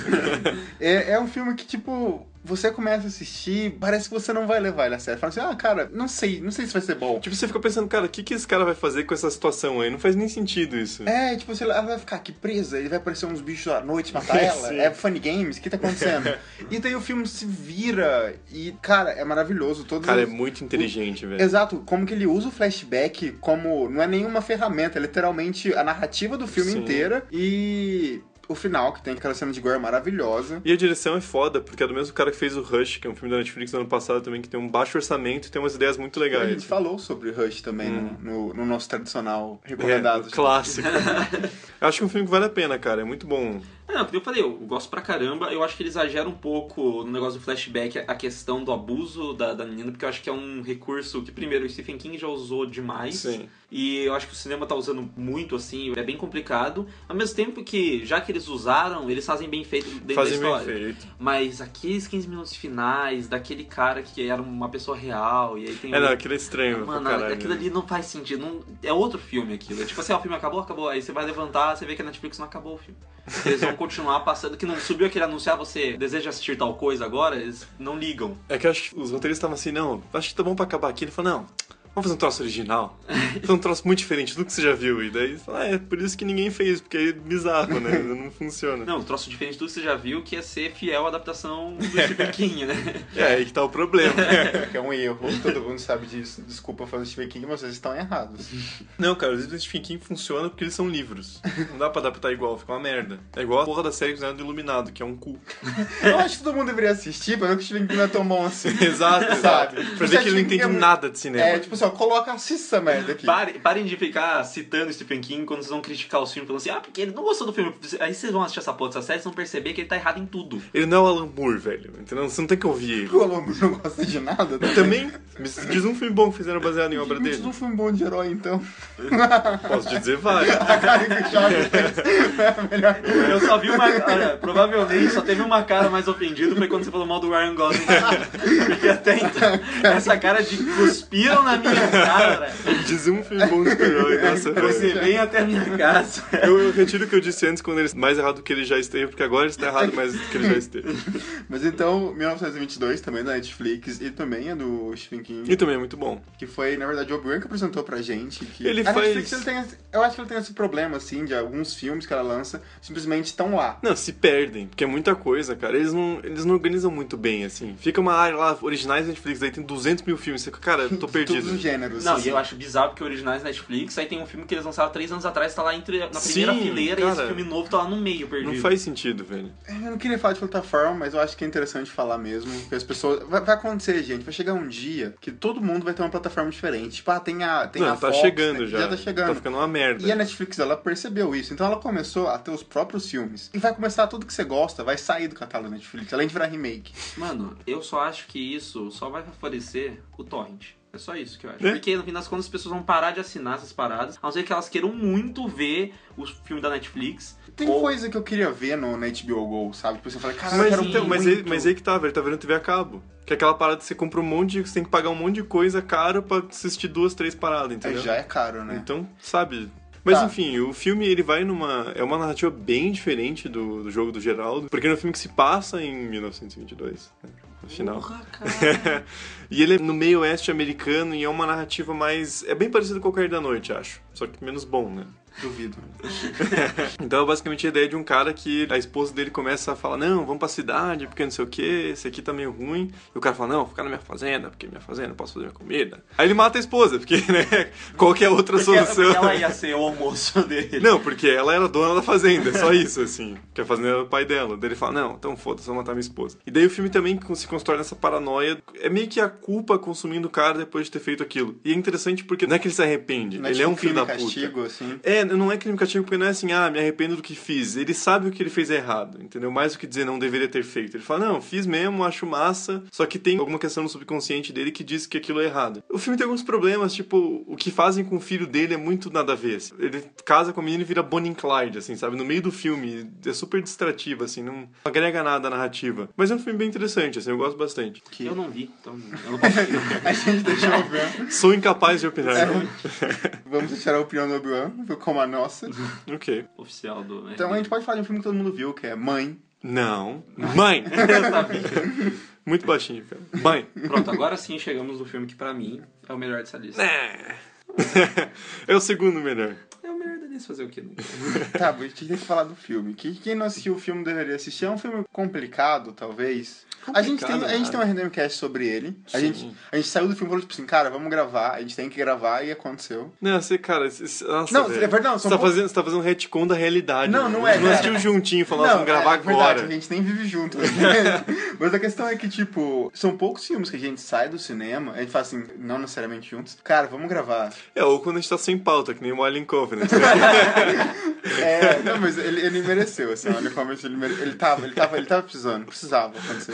[SPEAKER 1] É, é um filme que, tipo, você começa a assistir, parece que você não vai levar ele a sério. Fala assim, ah, cara, não sei, não sei se vai ser bom.
[SPEAKER 2] Tipo, você fica pensando, cara, o que, que esse cara vai fazer com essa situação aí? Não faz nem sentido isso.
[SPEAKER 1] É, tipo, você, ela vai ficar aqui presa, ele vai aparecer uns bichos à noite matar ela.
[SPEAKER 2] Sim.
[SPEAKER 1] é funny games, o que tá acontecendo? e daí o filme se vira e, cara, é maravilhoso. Todos
[SPEAKER 2] Cara, é
[SPEAKER 1] os-
[SPEAKER 2] muito inteligente, velho.
[SPEAKER 1] Exato, como que ele usa o flashback como. Não é nenhuma ferramenta, é literalmente a narrativa do filme
[SPEAKER 2] Sim.
[SPEAKER 1] inteira. E o final, que tem aquela cena de gore maravilhosa.
[SPEAKER 2] E a direção é foda, porque é do mesmo cara que fez o Rush, que é um filme da Netflix do ano passado também, que tem um baixo orçamento e tem umas ideias muito
[SPEAKER 1] A
[SPEAKER 2] legais.
[SPEAKER 1] gente falou sobre Rush também no, no- no nosso tradicional
[SPEAKER 2] É,
[SPEAKER 1] recomendado.
[SPEAKER 2] clássico. Eu acho que é um filme que vale a pena, cara. É muito bom.
[SPEAKER 3] Não, porque eu falei, eu gosto pra caramba. Eu acho que ele exagera um pouco no negócio do flashback a questão do abuso da, da menina, porque eu acho que é um recurso que, primeiro, o Stephen King já usou demais.
[SPEAKER 2] Sim.
[SPEAKER 3] E eu acho que o cinema tá usando muito, assim, é bem complicado. Ao mesmo tempo que, já que eles usaram, eles fazem bem feito dentro
[SPEAKER 2] Fazem
[SPEAKER 3] da
[SPEAKER 2] bem
[SPEAKER 3] história.
[SPEAKER 2] feito.
[SPEAKER 3] Mas aqueles 15 minutos finais, daquele cara que era uma pessoa real, e aí tem.
[SPEAKER 2] É,
[SPEAKER 3] o-
[SPEAKER 2] não, aquilo é estranho
[SPEAKER 3] Mano,
[SPEAKER 2] caralho.
[SPEAKER 3] aquilo ali não faz sentido. Não... É outro filme aquilo. É tipo assim, ó, o filme acabou, acabou. Aí você vai levantar, você vê que a Netflix não acabou o filme. Eles vão continuar passando. Que não subiu aquele anúncio, ah, você deseja assistir tal coisa agora? Eles não ligam.
[SPEAKER 2] É que eu acho que os roteiristas estavam assim, não, acho que tá bom pra acabar aqui. Ele falou, não, vamos fazer um troço original. fazer um troço muito diferente do que você já viu. E daí, ah, é por isso que ninguém fez, porque é bizarro, né? Não funciona.
[SPEAKER 3] Não, um troço diferente tudo que você já viu, que é ser fiel à adaptação do Stephen King, né?
[SPEAKER 2] É, aí que tá o problema.
[SPEAKER 1] Que é um erro, todo mundo sabe disso. Desculpa fazer Stephen King, mas vocês estão errados.
[SPEAKER 2] Não, cara, os livros de Stephen King funcionam porque eles são livros. Não dá pra adaptar igual, fica uma merda. É igual a porra da série do Iluminado, que é um cu.
[SPEAKER 1] Eu acho que todo mundo deveria assistir, pra ver que o Stephen King não é tão bom assim.
[SPEAKER 2] Exato,
[SPEAKER 1] Sabe?
[SPEAKER 2] Pra ver que ele não entende
[SPEAKER 1] é
[SPEAKER 2] nada de cinema.
[SPEAKER 1] É, tipo assim, ó, coloca, assista essa merda aqui.
[SPEAKER 3] Pare- parem de ficar citando Stephen King quando vocês vão criticar os filmes, falando assim, ah, porque ele não gostou do filme. Aí vocês vão assistir essa porra dessa série e vão perceber que ele tá errado em tudo.
[SPEAKER 2] Ele não é o Alan Moore, velho. Entendeu? Você não tem que ouvir ele.
[SPEAKER 1] O Alombo não gosta de nada. Né?
[SPEAKER 2] Também, me diz um filme bom que fizeram baseado em obra
[SPEAKER 1] Me diz
[SPEAKER 2] dele.
[SPEAKER 1] um filme bom de herói, então.
[SPEAKER 2] Posso te dizer vários.
[SPEAKER 1] A cara que o Thiago fez é a melhor coisa.
[SPEAKER 3] Eu só vi uma cara, provavelmente só teve uma cara mais ofendida foi quando você falou mal do Ryan Gosling. Porque até então, essa cara de cuspiram na minha cara.
[SPEAKER 2] Diz um filme bom de herói, nossa,
[SPEAKER 3] Você
[SPEAKER 2] velho.
[SPEAKER 3] vem até a minha casa.
[SPEAKER 2] Eu, eu retiro o que eu disse antes quando ele mais errado do que ele já esteve, porque agora ele está errado mais do que ele já esteve.
[SPEAKER 1] Mas então, 1922 também é da Netflix e também é do Stephen King.
[SPEAKER 2] E também é muito bom.
[SPEAKER 1] Que foi, na verdade, o Obi-Wan que apresentou pra gente. Que
[SPEAKER 2] Ele
[SPEAKER 1] a
[SPEAKER 2] faz-
[SPEAKER 1] Netflix, ele tem esse- eu acho que ele tem esse problema, assim, de alguns filmes que ela lança simplesmente estão lá.
[SPEAKER 2] Não, se perdem, porque é muita coisa, cara. Eles não, eles não organizam muito bem, assim. Fica uma área lá, originais da Netflix, aí tem 200 mil filmes. Você fica, cara, eu tô perdido.
[SPEAKER 1] Os gêneros.
[SPEAKER 3] Não,
[SPEAKER 1] assim.
[SPEAKER 3] e eu acho bizarro porque originais Netflix, aí tem um filme que eles lançaram três anos atrás, tá lá entre, na primeira
[SPEAKER 2] Sim,
[SPEAKER 3] fileira, e
[SPEAKER 2] cara.
[SPEAKER 3] esse filme novo tá lá no meio, perdido.
[SPEAKER 2] Não faz sentido, velho.
[SPEAKER 1] Eu não queria falar de plataforma, mas eu acho que é interessante falar mesmo. Que as pessoas. Vai, vai acontecer, gente. Vai chegar um dia que todo mundo vai ter uma plataforma diferente. Tipo, ah, tem a. Tem
[SPEAKER 2] não,
[SPEAKER 1] a
[SPEAKER 2] tá
[SPEAKER 1] Fox,
[SPEAKER 2] chegando
[SPEAKER 1] né?
[SPEAKER 2] já.
[SPEAKER 1] Já tá chegando.
[SPEAKER 2] Tá ficando uma merda.
[SPEAKER 1] E a Netflix, ela percebeu isso. Então ela começou a ter os próprios filmes. E vai começar tudo que você gosta, vai sair do catálogo da Netflix, além de virar remake.
[SPEAKER 3] Mano, eu só acho que isso só vai favorecer o torrent. É só isso que eu acho.
[SPEAKER 2] É?
[SPEAKER 3] Porque no fim das contas as pessoas vão parar de assinar essas paradas, a não ser que elas queiram muito ver o filme da Netflix.
[SPEAKER 1] Tem
[SPEAKER 3] ou-
[SPEAKER 1] coisa que eu queria ver no, na HBO Go, sabe? Tipo, você fala, cara, eu
[SPEAKER 2] Mas,
[SPEAKER 1] quero
[SPEAKER 2] mas,
[SPEAKER 1] muito.
[SPEAKER 2] aí, mas aí que tá, velho. Tá vendo TV a cabo. Que é aquela parada que você compra um monte de. Você tem que pagar um monte de coisa caro pra assistir duas, três paradas,
[SPEAKER 1] É,
[SPEAKER 2] entendeu?
[SPEAKER 1] já é caro, né?
[SPEAKER 2] Então, sabe. Mas
[SPEAKER 1] Tá.
[SPEAKER 2] enfim, o filme ele vai numa. É uma narrativa bem diferente do, do jogo do Geraldo, porque é um filme que se passa em 1922, né, no final.
[SPEAKER 3] Porra, cara.
[SPEAKER 2] E ele é no meio oeste americano e é uma narrativa mais. É bem parecido com o Cair da Noite, acho. Só que menos bom, né?
[SPEAKER 1] Duvido.
[SPEAKER 2] Então é basicamente a ideia de um cara que a esposa dele começa a falar: Não, vamos pra cidade, porque não sei o que, esse aqui tá meio ruim. E o cara fala: Não, vou ficar na minha fazenda, porque minha fazenda eu posso fazer minha comida. Aí ele mata a esposa, porque, né? Qualquer outra
[SPEAKER 3] Porque,
[SPEAKER 2] solução.
[SPEAKER 3] porque ela ia ser o almoço dele.
[SPEAKER 2] Não, porque ela era dona da fazenda, é só isso, assim. Que a fazenda era do pai dela. Daí ele fala, não, então foda-se, vou matar minha esposa. E daí o filme também se constrói nessa paranoia. É meio que a culpa consumindo o cara depois de ter feito aquilo. E é interessante porque não é que ele se arrepende,
[SPEAKER 1] Não é
[SPEAKER 2] ele é
[SPEAKER 1] tipo
[SPEAKER 2] um filho da puta.
[SPEAKER 1] castigo, assim.
[SPEAKER 2] É, não é crime e castigo porque não é assim, ah, me arrependo do que fiz. Ele sabe o que ele fez errado, entendeu? Mais do que dizer não deveria ter feito. Ele fala, não, fiz mesmo, acho massa, só que tem alguma questão no subconsciente dele que diz que aquilo é errado. O filme tem alguns problemas, tipo, o que fazem com o filho dele é muito nada a ver. assim. Ele casa com a menina e vira Bonnie and Clyde, assim, sabe? No meio do filme. É super distrativo, assim, não agrega nada à narrativa. Mas é um filme bem interessante, assim, eu gosto bastante.
[SPEAKER 1] Que...
[SPEAKER 3] Eu não vi, então eu não posso.
[SPEAKER 1] A gente deixou o.
[SPEAKER 2] Sou incapaz de opinar.
[SPEAKER 1] É. Vamos deixar a opinião do Obi-Wan como a nossa.
[SPEAKER 2] ok.
[SPEAKER 3] oficial do.
[SPEAKER 1] Então a gente pode falar de um filme que todo mundo viu, que é Mãe.
[SPEAKER 2] Não. Mãe!
[SPEAKER 3] Eu sabia.
[SPEAKER 2] Muito baixinho, cara. Mãe!
[SPEAKER 3] Pronto, agora sim chegamos no filme que pra mim é o melhor dessa lista.
[SPEAKER 2] É. é o segundo melhor.
[SPEAKER 3] É o melhor da lista fazer o quê? né?
[SPEAKER 1] Tá, a gente tem que falar do filme. Que quem não assistiu o filme deveria assistir. É um filme complicado, talvez. A gente, tem, a gente tem um RDM Cast sobre ele. A gente, a gente saiu do filme e falou, tipo assim, cara, vamos gravar. A gente tem que gravar e aconteceu.
[SPEAKER 2] Não, você, cara, esse- nossa,
[SPEAKER 1] Não,
[SPEAKER 2] velho.
[SPEAKER 1] é verdade,
[SPEAKER 2] Você tá, fazendo, você tá fazendo um retcon da realidade.
[SPEAKER 1] Não,
[SPEAKER 2] né?
[SPEAKER 1] não é,
[SPEAKER 2] gente não
[SPEAKER 1] é.
[SPEAKER 2] juntinho falou, nós vamos gravar
[SPEAKER 1] é verdade,
[SPEAKER 2] agora.
[SPEAKER 1] a gente nem vive junto. né? Mas a questão é que, tipo, são poucos filmes que a gente sai do cinema, a gente fala assim, não necessariamente juntos, cara, vamos gravar.
[SPEAKER 2] É, ou quando a gente tá sem pauta, que nem o Alien Covenant.
[SPEAKER 1] É, não, mas ele, ele mereceu, assim, olha como ele, mere... ele tava, ele tava, ele tava precisando, precisava acontecer.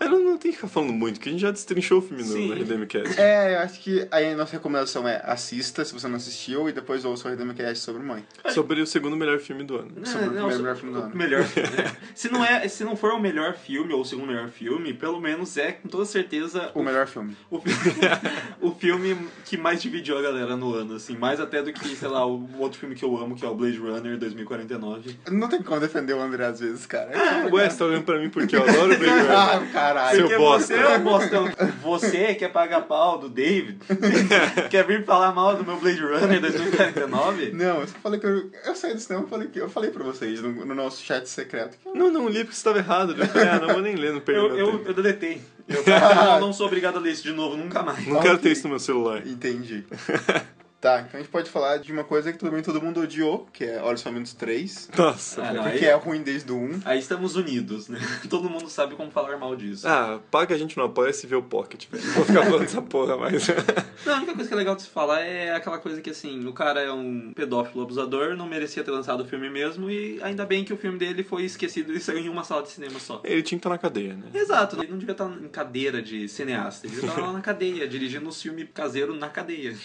[SPEAKER 2] Eu não, não tem que ficar falando muito, porque a gente já destrinchou o filme no,
[SPEAKER 3] Sim.
[SPEAKER 2] no RDMcast.
[SPEAKER 1] É, eu acho que aí a nossa recomendação é assista, se você não assistiu, e depois ouça o Redemption Cast sobre Mãe.
[SPEAKER 2] Sobre o segundo melhor filme do ano.
[SPEAKER 1] Sobre o
[SPEAKER 3] Não,
[SPEAKER 1] primeiro
[SPEAKER 3] so-
[SPEAKER 1] melhor filme do
[SPEAKER 3] o
[SPEAKER 1] ano.
[SPEAKER 3] melhor filme, né? se, não é, se não for o melhor filme ou o segundo melhor filme, pelo menos é com toda certeza
[SPEAKER 1] O melhor filme.
[SPEAKER 3] o, o filme que mais dividiu a galera no ano, assim. Mais até do que, sei lá, o outro filme que eu amo, que é o Blade Runner 2049.
[SPEAKER 1] Não tem como defender o André às vezes, cara.
[SPEAKER 2] Ué, você tá olhando pra mim porque eu adoro o Blade Runner.
[SPEAKER 1] Ah, caralho.
[SPEAKER 2] Seu bosta.
[SPEAKER 3] você é um bostão. Você quer pagar pau do David? quer vir falar mal do meu Blade Runner 2049?
[SPEAKER 1] Não, eu só falei que eu, eu saí do cinema, eu falei que eu falei pra vocês no, no nosso chat secreto que eu
[SPEAKER 2] Não, não li porque você tava errado. Eu falei, ah, não vou nem ler, não perdi
[SPEAKER 3] Eu, eu, eu deletei. Eu não, não sou obrigado a ler isso de novo, nunca mais.
[SPEAKER 2] Não quero ter isso no meu celular.
[SPEAKER 1] entendi. Tá, então a gente pode falar de uma coisa que também todo mundo odiou, que é Olhos Famintos 3.
[SPEAKER 2] Nossa.
[SPEAKER 3] Ah, não,
[SPEAKER 1] Porque
[SPEAKER 3] aí,
[SPEAKER 1] é ruim desde o 1.
[SPEAKER 3] aí estamos unidos, né? Todo mundo sabe como falar mal disso.
[SPEAKER 2] Ah, paga a gente no apoia se vê o Pocket, velho. Não Vou ficar falando dessa porra mais.
[SPEAKER 3] Não, a única coisa que é legal de se falar é aquela coisa que, assim, o cara é um pedófilo abusador, não merecia ter lançado o filme mesmo, e ainda bem que o filme dele foi esquecido e saiu em uma sala de cinema só.
[SPEAKER 2] Ele tinha que estar na cadeia, né?
[SPEAKER 3] Exato, ele não devia estar em cadeira de cineasta, ele devia estar lá na cadeia, dirigindo um filme caseiro na cadeia.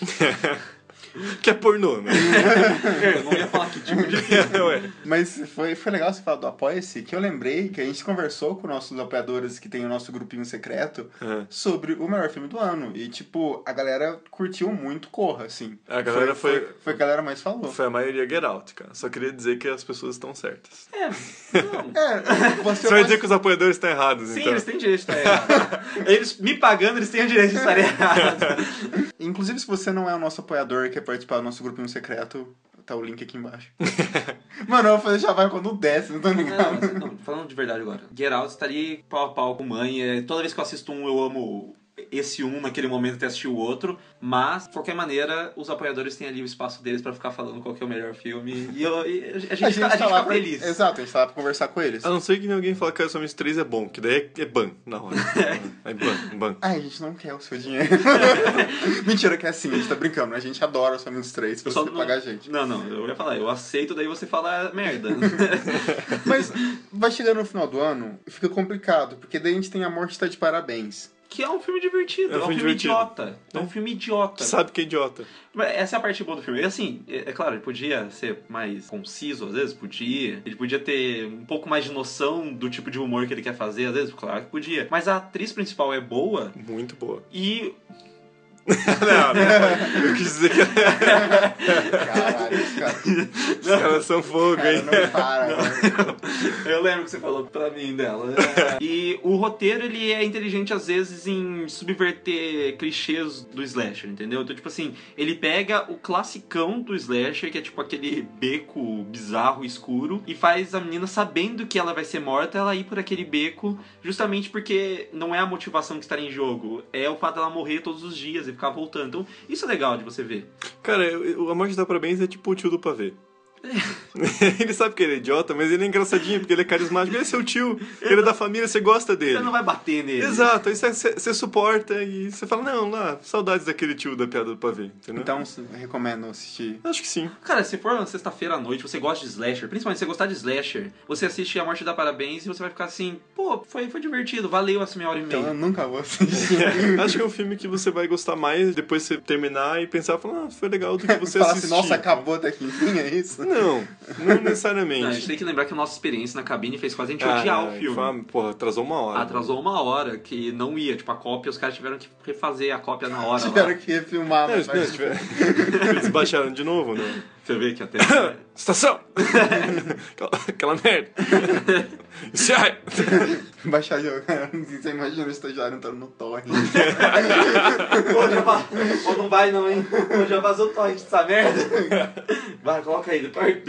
[SPEAKER 2] Que é pornô, né?
[SPEAKER 3] Eu não ia falar que tipo de filme.
[SPEAKER 2] Ué.
[SPEAKER 1] Mas foi, foi legal você falar do Apoia-se, que eu lembrei que a gente conversou com nossos apoiadores que tem o nosso grupinho secreto
[SPEAKER 2] É.
[SPEAKER 1] sobre o melhor filme do ano. E, tipo, a galera curtiu muito Corra, assim.
[SPEAKER 2] A galera foi-
[SPEAKER 1] Foi, foi a galera mais falou.
[SPEAKER 2] Foi a maioria Get Out, cara. Só queria dizer que as pessoas estão certas.
[SPEAKER 3] É, não.
[SPEAKER 1] É, você
[SPEAKER 2] Você vai dizer que os apoiadores estão errados,
[SPEAKER 3] Sim,
[SPEAKER 2] então.
[SPEAKER 3] eles têm direito de estar errado. Eles me pagando, eles têm o direito de estar errado.
[SPEAKER 1] Inclusive, se você não é o nosso apoiador quer participar do nosso grupinho secreto, tá o link aqui embaixo. Mano, eu vou fazer vai quando desce, não tô
[SPEAKER 3] Não,
[SPEAKER 1] ligado.
[SPEAKER 3] mas, não, falando de verdade agora. Get Out está ali pau a pau com mãe. É, toda vez que eu assisto um, eu amo esse um naquele momento até assistir o outro. Mas, de qualquer maneira, os apoiadores têm ali o espaço deles pra ficar falando qual que é o melhor filme. E, eu- e a gente, a gente, fica, a gente
[SPEAKER 1] tá lá
[SPEAKER 3] fica
[SPEAKER 1] pra...
[SPEAKER 3] feliz.
[SPEAKER 1] Exato, a gente tá lá pra conversar com eles.
[SPEAKER 2] A não ser que alguém fale que o Somente 3 é bom, que daí é, é ban na hora. É ban, ban.
[SPEAKER 1] Ai, a gente não quer o seu dinheiro. Mentira que é assim, a gente tá brincando. A gente adora os Famílios 3 se
[SPEAKER 3] Eu
[SPEAKER 1] você
[SPEAKER 3] não-
[SPEAKER 1] pagar a gente.
[SPEAKER 3] Não, não, eu ia falar, eu aceito, daí você fala merda.
[SPEAKER 1] Mas vai chegando no final do ano, fica complicado, porque daí a gente tem A Morte Tá de Parabéns.
[SPEAKER 3] Que é um filme divertido, é um filme,
[SPEAKER 2] divertido.
[SPEAKER 3] idiota. É um filme idiota.
[SPEAKER 2] Sabe que é idiota.
[SPEAKER 3] Essa é a parte boa do filme. E assim, é, é claro, ele podia ser mais conciso, às vezes, podia. Ele podia ter um pouco mais de noção do tipo de humor que ele quer fazer, às vezes, claro que podia. Mas a atriz principal é boa
[SPEAKER 2] Muito boa.
[SPEAKER 3] e.
[SPEAKER 2] Não, não. Eu quis dizer que
[SPEAKER 1] Caralho, cara,
[SPEAKER 2] os caras são fogo,
[SPEAKER 1] cara
[SPEAKER 2] hein?
[SPEAKER 1] não para. né?
[SPEAKER 3] Eu lembro que você falou pra mim dela. É. E o roteiro, ele é inteligente, às vezes, em subverter clichês do slasher, entendeu? Então, tipo assim, ele pega o classicão do slasher, que é tipo aquele beco bizarro, escuro, e faz a menina sabendo que ela vai ser morta, ela ir por aquele beco, justamente porque não é a motivação que está em jogo, é o fato dela morrer todos os dias ficar voltando. Então, isso é legal de você ver.
[SPEAKER 2] Cara, eu- A Morte dá Parabéns é tipo o tio do pavê. ele sabe que ele é idiota, mas ele é engraçadinho, porque ele é carismático. Ele é seu tio, ele é da família, você gosta dele.
[SPEAKER 3] Você não vai bater nele.
[SPEAKER 2] Exato, aí você, suporta e você fala, não, lá, saudades daquele tio da piada do pavê, entendeu?
[SPEAKER 1] Então, eu recomendo assistir.
[SPEAKER 2] Acho que sim.
[SPEAKER 3] Cara, se for uma sexta-feira à noite, você gosta de slasher, principalmente se você gostar de slasher, você assiste A Morte dá Parabéns e você vai ficar assim, pô, foi, foi divertido, valeu essa meia hora e
[SPEAKER 1] Então eu
[SPEAKER 3] meia.
[SPEAKER 1] nunca vou assistir.
[SPEAKER 2] Acho que é um filme que você vai gostar mais depois você terminar e pensar, falar, ah, foi legal do que você
[SPEAKER 1] Falar assim,
[SPEAKER 2] assistir.
[SPEAKER 1] nossa, acabou daqui, é isso?
[SPEAKER 2] Não, não necessariamente.
[SPEAKER 3] Não, a gente tem que lembrar que a nossa experiência na cabine fez quase a gente
[SPEAKER 2] Ah,
[SPEAKER 3] odiar
[SPEAKER 2] não,
[SPEAKER 3] o filme.
[SPEAKER 2] uma- Porra, atrasou uma hora.
[SPEAKER 3] Atrasou uma hora que não ia, tipo, a cópia, os caras tiveram que refazer a cópia na hora.
[SPEAKER 1] Tiveram
[SPEAKER 3] Lá.
[SPEAKER 1] que refilmar.
[SPEAKER 2] Não,
[SPEAKER 1] mas
[SPEAKER 2] não, Eles baixaram de novo, né?
[SPEAKER 3] Você vê que até.
[SPEAKER 2] Estação! aquela, aquela merda. Sai!
[SPEAKER 1] Baixar jogo. Você imagina o estagiário entrando no torre.
[SPEAKER 3] Pô, já va- Pô, não vai não, hein? Pô, já vazou o torrent dessa merda. Vai, coloca aí, do Bay.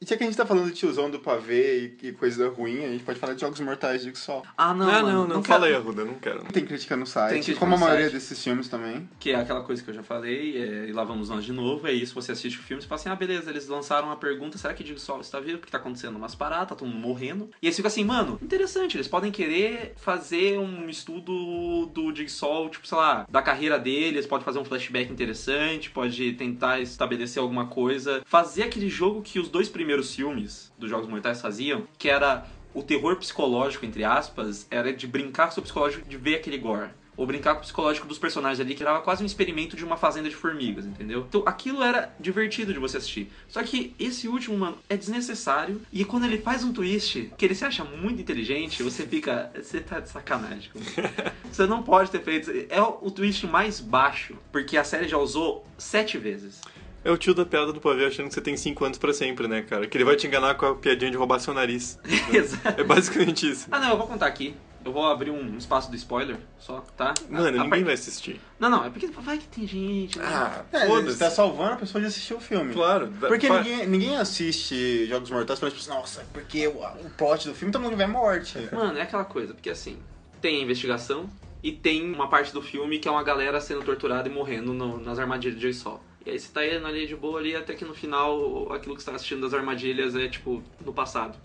[SPEAKER 1] E já que a gente tá falando de tiozão do pavê e, e coisa ruim, a gente pode falar de Jogos Mortais de só.
[SPEAKER 3] Ah, não,
[SPEAKER 2] Não,
[SPEAKER 3] mano,
[SPEAKER 2] não, não, fala aí, Arruda, não quero.
[SPEAKER 1] Tem crítica no
[SPEAKER 3] Tem
[SPEAKER 1] site,
[SPEAKER 3] crítica
[SPEAKER 1] como a
[SPEAKER 3] no
[SPEAKER 1] maioria
[SPEAKER 3] site.
[SPEAKER 1] desses filmes também.
[SPEAKER 3] Que é aquela coisa que eu já falei, é, e lá vamos nós de novo, é isso, você assiste o filme e fala assim, ah, beleza, eles lançaram uma pergunta, será que Dig Sol está vivo? Porque tá acontecendo umas paradas, tá todo mundo morrendo. E aí você fica assim, mano, interessante, eles podem querer fazer um estudo do Dig Sol, tipo, sei lá, da carreira deles, pode fazer um flashback interessante, pode tentar estabelecer alguma coisa, fazer aquele jogo que os dois primeiros filmes dos Jogos Mortais faziam, que era o terror psicológico, entre aspas, era de brincar com o seu psicológico de ver aquele gore. Ou brincar com o psicológico dos personagens ali, que era quase um experimento de uma fazenda de formigas, entendeu? Então aquilo era divertido de você assistir. Só que esse último, mano, é desnecessário. E quando ele faz um twist que ele se acha muito inteligente, você fica. Você tá de sacanagem. você não pode ter feito. É o twist mais baixo, porque a série já usou sete vezes.
[SPEAKER 2] É o tio da piada do pavê achando que você tem 5 anos pra sempre, né, cara? Que ele vai te enganar com a piadinha de roubar seu nariz.
[SPEAKER 3] Exato.
[SPEAKER 2] É basicamente isso.
[SPEAKER 3] Ah, não, eu vou contar aqui. Eu vou abrir um espaço do spoiler só, tá?
[SPEAKER 2] Mano,
[SPEAKER 3] A- a
[SPEAKER 2] ninguém vai assistir.
[SPEAKER 3] Não, não, é porque vai que tem gente. né?
[SPEAKER 2] Ah,
[SPEAKER 1] É,
[SPEAKER 2] foda-se.
[SPEAKER 1] você tá salvando a pessoa de assistir o filme.
[SPEAKER 2] Claro.
[SPEAKER 1] Porque ninguém, ninguém assiste Jogos Mortais pra tipo assim, nossa, porque o, o plot do filme todo mundo vê morte.
[SPEAKER 3] Mano, é aquela coisa, porque assim, tem a investigação e tem uma parte do filme que é uma galera sendo torturada e morrendo no- nas armadilhas de Sol. E aí você tá indo ali de boa ali, até que no final aquilo que você tá assistindo das armadilhas é tipo no passado.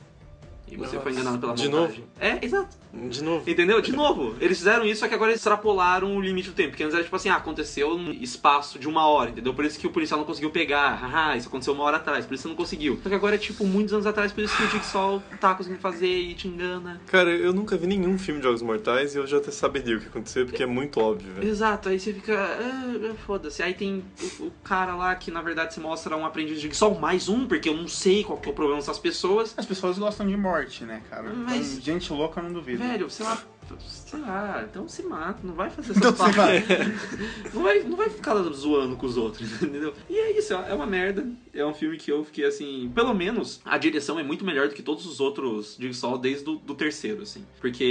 [SPEAKER 3] E você foi
[SPEAKER 2] Nossa,
[SPEAKER 3] enganado pela
[SPEAKER 2] de
[SPEAKER 3] montagem. É, exato.
[SPEAKER 2] De novo.
[SPEAKER 3] Entendeu? De novo, eles fizeram isso, só que agora eles extrapolaram o limite do tempo. Porque antes era tipo assim, ah, aconteceu num espaço de uma hora, entendeu? Por isso que o policial não conseguiu pegar. Haha, isso aconteceu uma hora atrás, por isso você não conseguiu. Só que agora é tipo muitos anos atrás, por isso que o Jigsaw tá conseguindo fazer e te engana.
[SPEAKER 2] Cara, eu nunca vi nenhum filme de Jogos Mortais e eu já até saberia o que aconteceu, porque é muito óbvio, velho.
[SPEAKER 3] Exato, aí você fica. Ah, ah, Foda-se. Aí tem o, o cara lá que na verdade se mostra um aprendiz de Jigsaw, mais um, porque eu não sei qual que é o problema dessas pessoas.
[SPEAKER 1] As pessoas gostam de morte, né, cara?
[SPEAKER 3] Mas-
[SPEAKER 1] Então, gente louca eu não duvido.
[SPEAKER 3] Velho, sei lá. Sei lá, então se mata, não vai fazer
[SPEAKER 1] Então se mata.
[SPEAKER 3] não, vai, não vai ficar zoando com os outros, entendeu? E é isso, é uma merda. É um filme que eu fiquei assim. Pelo menos a direção é muito melhor do que todos os outros Jigsaw desde o do terceiro, assim. Porque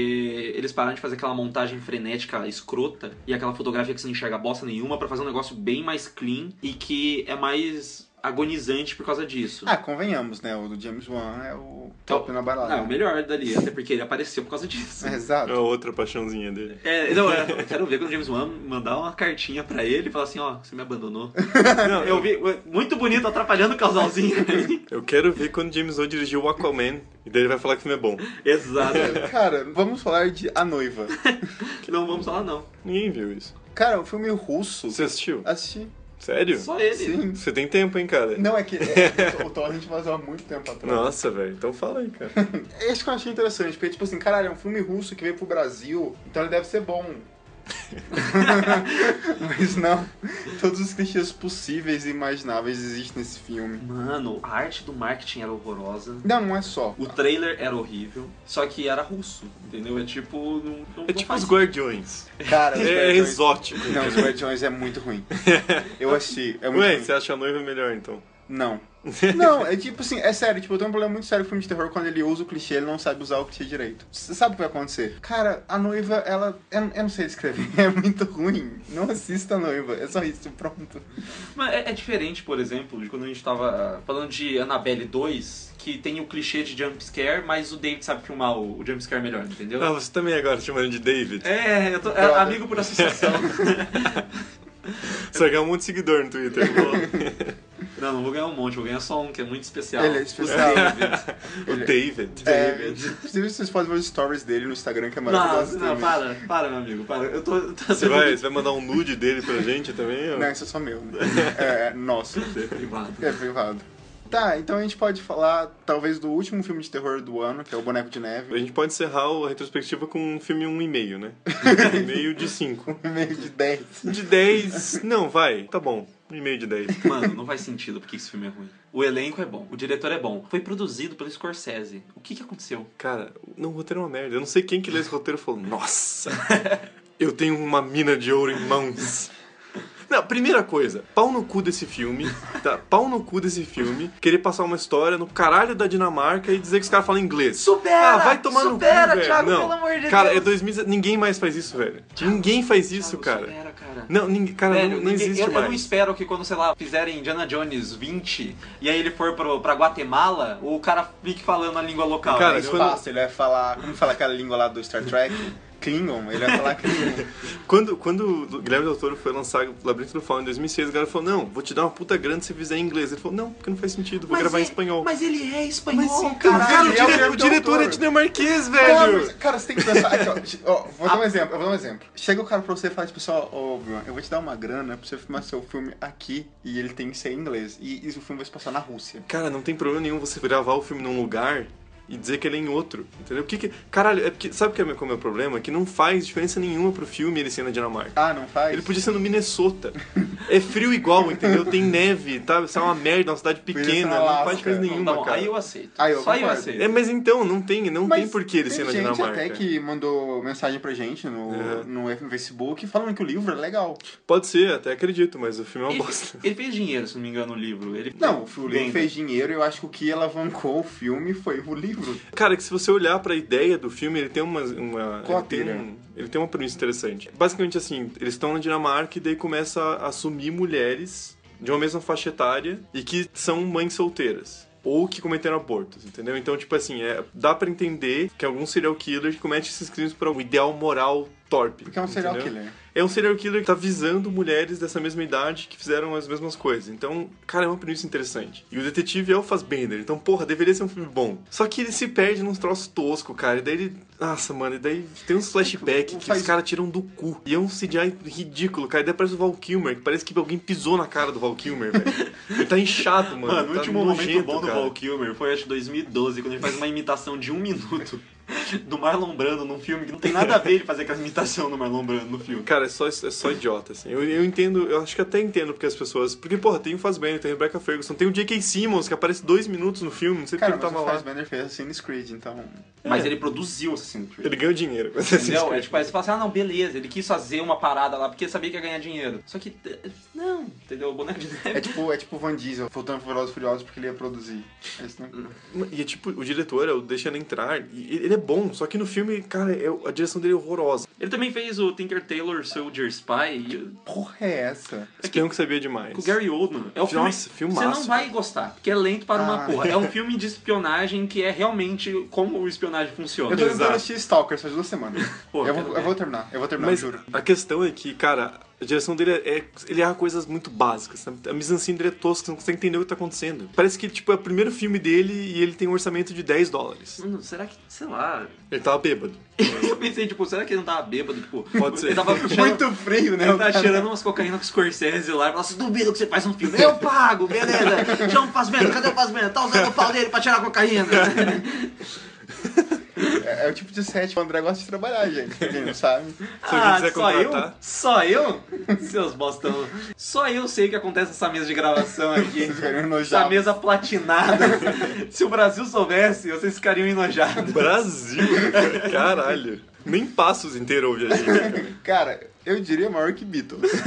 [SPEAKER 3] eles pararam de fazer aquela montagem frenética escrota e aquela fotografia que você não enxerga bosta nenhuma pra fazer um negócio bem mais clean e que é mais agonizante por causa disso.
[SPEAKER 1] Ah, convenhamos, né? O do James Wan é o top na balada.
[SPEAKER 3] Não, é o melhor dali, até porque ele apareceu por causa disso.
[SPEAKER 1] É,
[SPEAKER 2] É
[SPEAKER 1] exato.
[SPEAKER 2] a outra paixãozinha dele.
[SPEAKER 3] É, não, é, eu quero ver quando o James Wan mandar uma cartinha pra ele e falar assim, ó, você me abandonou.
[SPEAKER 2] Não,
[SPEAKER 3] Eu vi, muito bonito, atrapalhando o casalzinho.
[SPEAKER 2] Eu quero ver quando James Wan dirigiu o Aquaman e daí ele vai falar que o filme é bom.
[SPEAKER 3] Exato.
[SPEAKER 1] Cara, vamos falar de A Noiva.
[SPEAKER 3] Não vamos falar não.
[SPEAKER 2] Ninguém viu isso.
[SPEAKER 1] Cara, o filme russo.
[SPEAKER 2] Você assistiu?
[SPEAKER 1] Assisti.
[SPEAKER 2] Sério?
[SPEAKER 3] Só ele.
[SPEAKER 1] Sim.
[SPEAKER 2] Você tem tempo, hein, cara?
[SPEAKER 1] Não, é que é, o Thor a gente vazou há muito tempo atrás.
[SPEAKER 2] Nossa, velho. Então fala aí, cara.
[SPEAKER 1] É isso que eu achei interessante, porque, tipo assim, caralho, é um filme russo que veio pro Brasil, então ele deve ser bom. Mas não, todos os clichês possíveis e imagináveis existem nesse filme.
[SPEAKER 3] Mano, a arte do marketing era horrorosa.
[SPEAKER 1] Não, não é só.
[SPEAKER 3] O trailer era horrível, só que era russo, entendeu? É tipo. Não, não,
[SPEAKER 2] É tipo
[SPEAKER 3] faz
[SPEAKER 2] os Guardiões.
[SPEAKER 1] Cara, os
[SPEAKER 2] É
[SPEAKER 1] Guardiões-
[SPEAKER 2] exótico.
[SPEAKER 1] Não, os Guardiões é muito ruim. Eu assisti, é muito
[SPEAKER 2] Ué,
[SPEAKER 1] ruim.
[SPEAKER 2] você acha a noiva melhor, então?
[SPEAKER 1] Não. Não, é tipo assim, é sério, tipo, eu tenho um problema muito sério com filme de terror quando ele usa o clichê, ele não sabe usar o clichê direito. Você sabe o que vai acontecer? Cara, a noiva, ela. Eu, eu não sei descrever, é muito ruim. Não assista a noiva, é só isso, pronto.
[SPEAKER 3] Mas é, é diferente, por exemplo, de quando a gente tava falando de Annabelle 2, que tem o clichê de jumpscare, mas o David sabe filmar o, o jumpscare melhor, entendeu?
[SPEAKER 2] Ah, você também agora tá chamando de David.
[SPEAKER 3] É, eu tô, é amigo por associação.
[SPEAKER 2] Você vai ganhar um monte de seguidor no Twitter.
[SPEAKER 3] Não, não vou ganhar um monte, vou ganhar só um, que é muito especial.
[SPEAKER 1] Ele é especial.
[SPEAKER 3] O David.
[SPEAKER 2] o David.
[SPEAKER 1] É, inclusive vocês podem ver os stories dele no Instagram, que é
[SPEAKER 3] Não,
[SPEAKER 1] maravilhoso.
[SPEAKER 3] não,
[SPEAKER 1] também.
[SPEAKER 3] para, para, meu amigo, para. Eu tô. tô
[SPEAKER 2] Você vai, você vai mandar um nude dele pra gente também? ou-
[SPEAKER 1] Não, isso é só meu. né? É, é nosso.
[SPEAKER 3] privado.
[SPEAKER 1] É privado. Tá, então a gente pode falar, talvez, do último filme de terror do ano, que é o Boneco de
[SPEAKER 2] A
[SPEAKER 1] Neve.
[SPEAKER 2] gente pode encerrar a retrospectiva com um filme 1,5, né? 1,5 de 5.
[SPEAKER 1] Meio de 10.
[SPEAKER 2] De 10. Não, vai. Tá bom. 1,5 de 10.
[SPEAKER 3] Mano, não faz sentido porque esse filme é ruim. O elenco é bom, o diretor é bom. Foi produzido pelo Scorsese. O que que aconteceu?
[SPEAKER 2] Cara, não, o roteiro é uma merda. Eu não sei quem que lê esse roteiro e falou: Nossa, eu tenho uma mina de ouro em mãos. Não, primeira coisa, pau no cu desse filme, tá? Pau no cu desse filme, querer passar uma história no caralho da Dinamarca e dizer que os caras falam inglês.
[SPEAKER 3] Supera!
[SPEAKER 2] Ah, vai tomar
[SPEAKER 3] supera,
[SPEAKER 2] no cu, velho.
[SPEAKER 3] Thiago,
[SPEAKER 2] Não.
[SPEAKER 3] pelo amor de
[SPEAKER 2] cara,
[SPEAKER 3] Deus.
[SPEAKER 2] é 2000, ninguém mais faz isso, velho. ninguém faz isso,
[SPEAKER 3] Thiago,
[SPEAKER 2] cara.
[SPEAKER 3] supera, cara.
[SPEAKER 2] Não, ninguém, cara,
[SPEAKER 3] Velho,
[SPEAKER 2] não, não
[SPEAKER 3] ninguém-
[SPEAKER 2] existe
[SPEAKER 3] eu, eu
[SPEAKER 2] mais.
[SPEAKER 3] não espero que quando, sei lá, fizerem Indiana Jones 20 e aí ele for pro, pra Guatemala, o cara fique falando a língua local.
[SPEAKER 2] Cara,
[SPEAKER 3] né?
[SPEAKER 1] Mas
[SPEAKER 2] quando-
[SPEAKER 1] fácil, ele vai falar. Como fala aquela língua lá do Star Trek? Klingon, ele vai falar Klingon.
[SPEAKER 2] Quando, quando o Guilherme Del Toro foi lançar o Labirinto do Fauno em 2006, o cara falou, não, vou te dar uma puta grana se você fizer em inglês. Ele falou, não, porque não faz sentido, vou gravar em
[SPEAKER 3] é-
[SPEAKER 2] espanhol.
[SPEAKER 3] Mas ele é espanhol,
[SPEAKER 1] sim,
[SPEAKER 3] cara.
[SPEAKER 2] Cara, o,
[SPEAKER 1] é o
[SPEAKER 2] dire- o diretor é dinamarquês,
[SPEAKER 1] Não,
[SPEAKER 2] velho!
[SPEAKER 1] mas, cara, você tem que pensar. Aqui, ó, ó, vou dar um exemplo, eu vou dar um exemplo. Chega o cara pra você e fala, tipo, pessoal, ô, Bruno, eu vou te dar uma grana pra você filmar seu filme aqui e ele tem que ser em inglês. E, e o filme vai se passar na Rússia.
[SPEAKER 2] Cara, não tem problema nenhum você gravar o filme num lugar e dizer que ele é em outro, entendeu? Porque que, caralho, é porque, sabe o que é qual é o meu problema? Que não faz diferença nenhuma pro filme ele ser na Dinamarca.
[SPEAKER 1] Ah, não faz?
[SPEAKER 2] Ele podia ser no Minnesota. É frio igual, entendeu? Tem neve, tá? Isso é uma merda, uma cidade pequena,
[SPEAKER 1] na
[SPEAKER 2] não faz diferença
[SPEAKER 3] Não,
[SPEAKER 2] nenhuma,
[SPEAKER 3] tá bom,
[SPEAKER 2] cara.
[SPEAKER 3] aí eu aceito.
[SPEAKER 1] Aí eu
[SPEAKER 3] Só eu aceito.
[SPEAKER 2] É, mas então, não tem, não
[SPEAKER 1] Mas
[SPEAKER 2] tem por que ele ser
[SPEAKER 1] tem
[SPEAKER 2] na
[SPEAKER 1] gente
[SPEAKER 2] Dinamarca.
[SPEAKER 1] até que mandou mensagem pra gente no,
[SPEAKER 2] É.
[SPEAKER 1] no Facebook falando que o livro é legal.
[SPEAKER 2] Pode ser, até acredito, mas o filme é uma
[SPEAKER 3] Ele,
[SPEAKER 2] bosta.
[SPEAKER 3] ele fez dinheiro, se não me engano, no livro. Ele
[SPEAKER 1] Não, o livro fez dinheiro e eu acho que o que alavancou o filme foi o livro.
[SPEAKER 2] Cara, que se você olhar pra ideia do filme, ele tem uma. uma
[SPEAKER 1] Qual a
[SPEAKER 2] ele, tem um, ele tem uma premissa interessante. Basicamente assim, eles estão na Dinamarca e daí começa a assumir mulheres de uma mesma faixa etária e que são mães solteiras. Ou que cometeram abortos, entendeu? Então, tipo assim, é, dá pra entender que algum serial killer comete esses crimes por um ideal moral torpe.
[SPEAKER 1] Porque é um serial
[SPEAKER 2] entendeu?
[SPEAKER 1] killer.
[SPEAKER 2] É um serial killer que tá visando mulheres dessa mesma idade que fizeram as mesmas coisas. Então, cara, é uma premissa interessante. E o detetive é o Fassbender, então, porra, deveria ser um filme bom. Só que ele se perde nos troços toscos, cara. E daí ele. Nossa, mano, e daí tem uns flashbacks que
[SPEAKER 1] Faz-
[SPEAKER 2] os caras tiram do cu. E é um CGI ridículo, cara. E daí parece o Val Kilmer, que parece que alguém pisou na cara do Val Kilmer, velho. Ele tá inchado, mano.
[SPEAKER 3] Mano, o
[SPEAKER 2] tá
[SPEAKER 3] último
[SPEAKER 2] nojento,
[SPEAKER 3] momento bom do
[SPEAKER 2] cara.
[SPEAKER 3] Val Kilmer foi acho 2012, quando ele faz uma imitação de um minuto do Marlon Brando num filme que não tem nada a ver ele fazer aquela imitação do Marlon Brando no filme.
[SPEAKER 2] Cara, é só, é só idiota, assim. Eu, eu entendo, eu acho que até entendo porque as pessoas. Porque, porra, tem o Fassbender, tem a Rebecca Ferguson, tem o J.K. Simmons, que aparece dois minutos no filme, não sei porque
[SPEAKER 1] mas
[SPEAKER 2] ele
[SPEAKER 1] o
[SPEAKER 2] tava lá.
[SPEAKER 1] Fassbender fez Assassin's Creed, então...
[SPEAKER 3] Mas ele produziu Assassin's Creed.
[SPEAKER 2] Ele ganhou dinheiro. com Assassin's
[SPEAKER 3] Entendeu?
[SPEAKER 2] Creed.
[SPEAKER 3] É tipo, aí você fala assim, ah não, beleza, ele quis fazer uma parada lá porque sabia que ia ganhar dinheiro. Só que, não, entendeu? O boneco de neve.
[SPEAKER 1] É tipo, é tipo o Van Diesel voltando pro Velozes e Furiosos porque ele ia produzir. Esse não-
[SPEAKER 2] E é tipo, o diretor é o Deixa Ela Entrar, e ele é bom, só que no filme, cara, é, a direção dele é horrorosa.
[SPEAKER 3] Ele também fez o Tinker Tailor Soldier Spy e-
[SPEAKER 1] Porra é essa?
[SPEAKER 2] Espião que sabia demais.
[SPEAKER 3] com o Gary Oldman. É o filme,
[SPEAKER 2] Nossa, filmaço,
[SPEAKER 3] Você não vai gostar, porque é lento para uma
[SPEAKER 1] Ah.
[SPEAKER 3] porra. É um filme de espionagem que é realmente como o espionagem funciona.
[SPEAKER 1] Eu tô tentando assistir Stalker faz duas semanas.
[SPEAKER 3] Pô,
[SPEAKER 1] eu, vou, eu vou terminar, eu vou terminar,
[SPEAKER 2] Mas
[SPEAKER 1] juro.
[SPEAKER 2] a questão é que, cara, a direção dele é. Ele erra coisas muito básicas. sabe? A mise-en-scène dele é tosca, você não consegue entender o que tá acontecendo. Parece que, tipo, é o primeiro filme dele e ele tem um orçamento de 10 dólares.
[SPEAKER 3] Mano, será que, sei lá...
[SPEAKER 2] Ele tava bêbado.
[SPEAKER 3] Eu pensei, tipo, será que ele não tava bêbado? Tipo,
[SPEAKER 2] Pode ser.
[SPEAKER 3] Ele tava cheirando,
[SPEAKER 1] Muito frio, né?
[SPEAKER 3] ele tava cheirando umas cocaína com Scorsese lá e falou assim, duvido que você faz um filme. Eu pago, beleza. Chama o Fazbender, cadê o Fazbender? Tá usando o pau dele pra tirar cocaína.
[SPEAKER 1] É, é o tipo de set que o André gosta de trabalhar, gente. pra Quem não sabe.
[SPEAKER 2] Se
[SPEAKER 3] Ah, só eu?
[SPEAKER 2] contratar.
[SPEAKER 3] Só eu? Seus bostão. Só eu sei o que acontece nessa mesa de gravação aqui.
[SPEAKER 1] Vocês ficariam
[SPEAKER 3] Essa
[SPEAKER 1] enojados.
[SPEAKER 3] mesa platinada. Se o Brasil soubesse, vocês ficariam enojados.
[SPEAKER 2] Brasil! Caralho. Nem Passos inteiro ouve a gente.
[SPEAKER 1] Cara, eu diria maior que Beatles.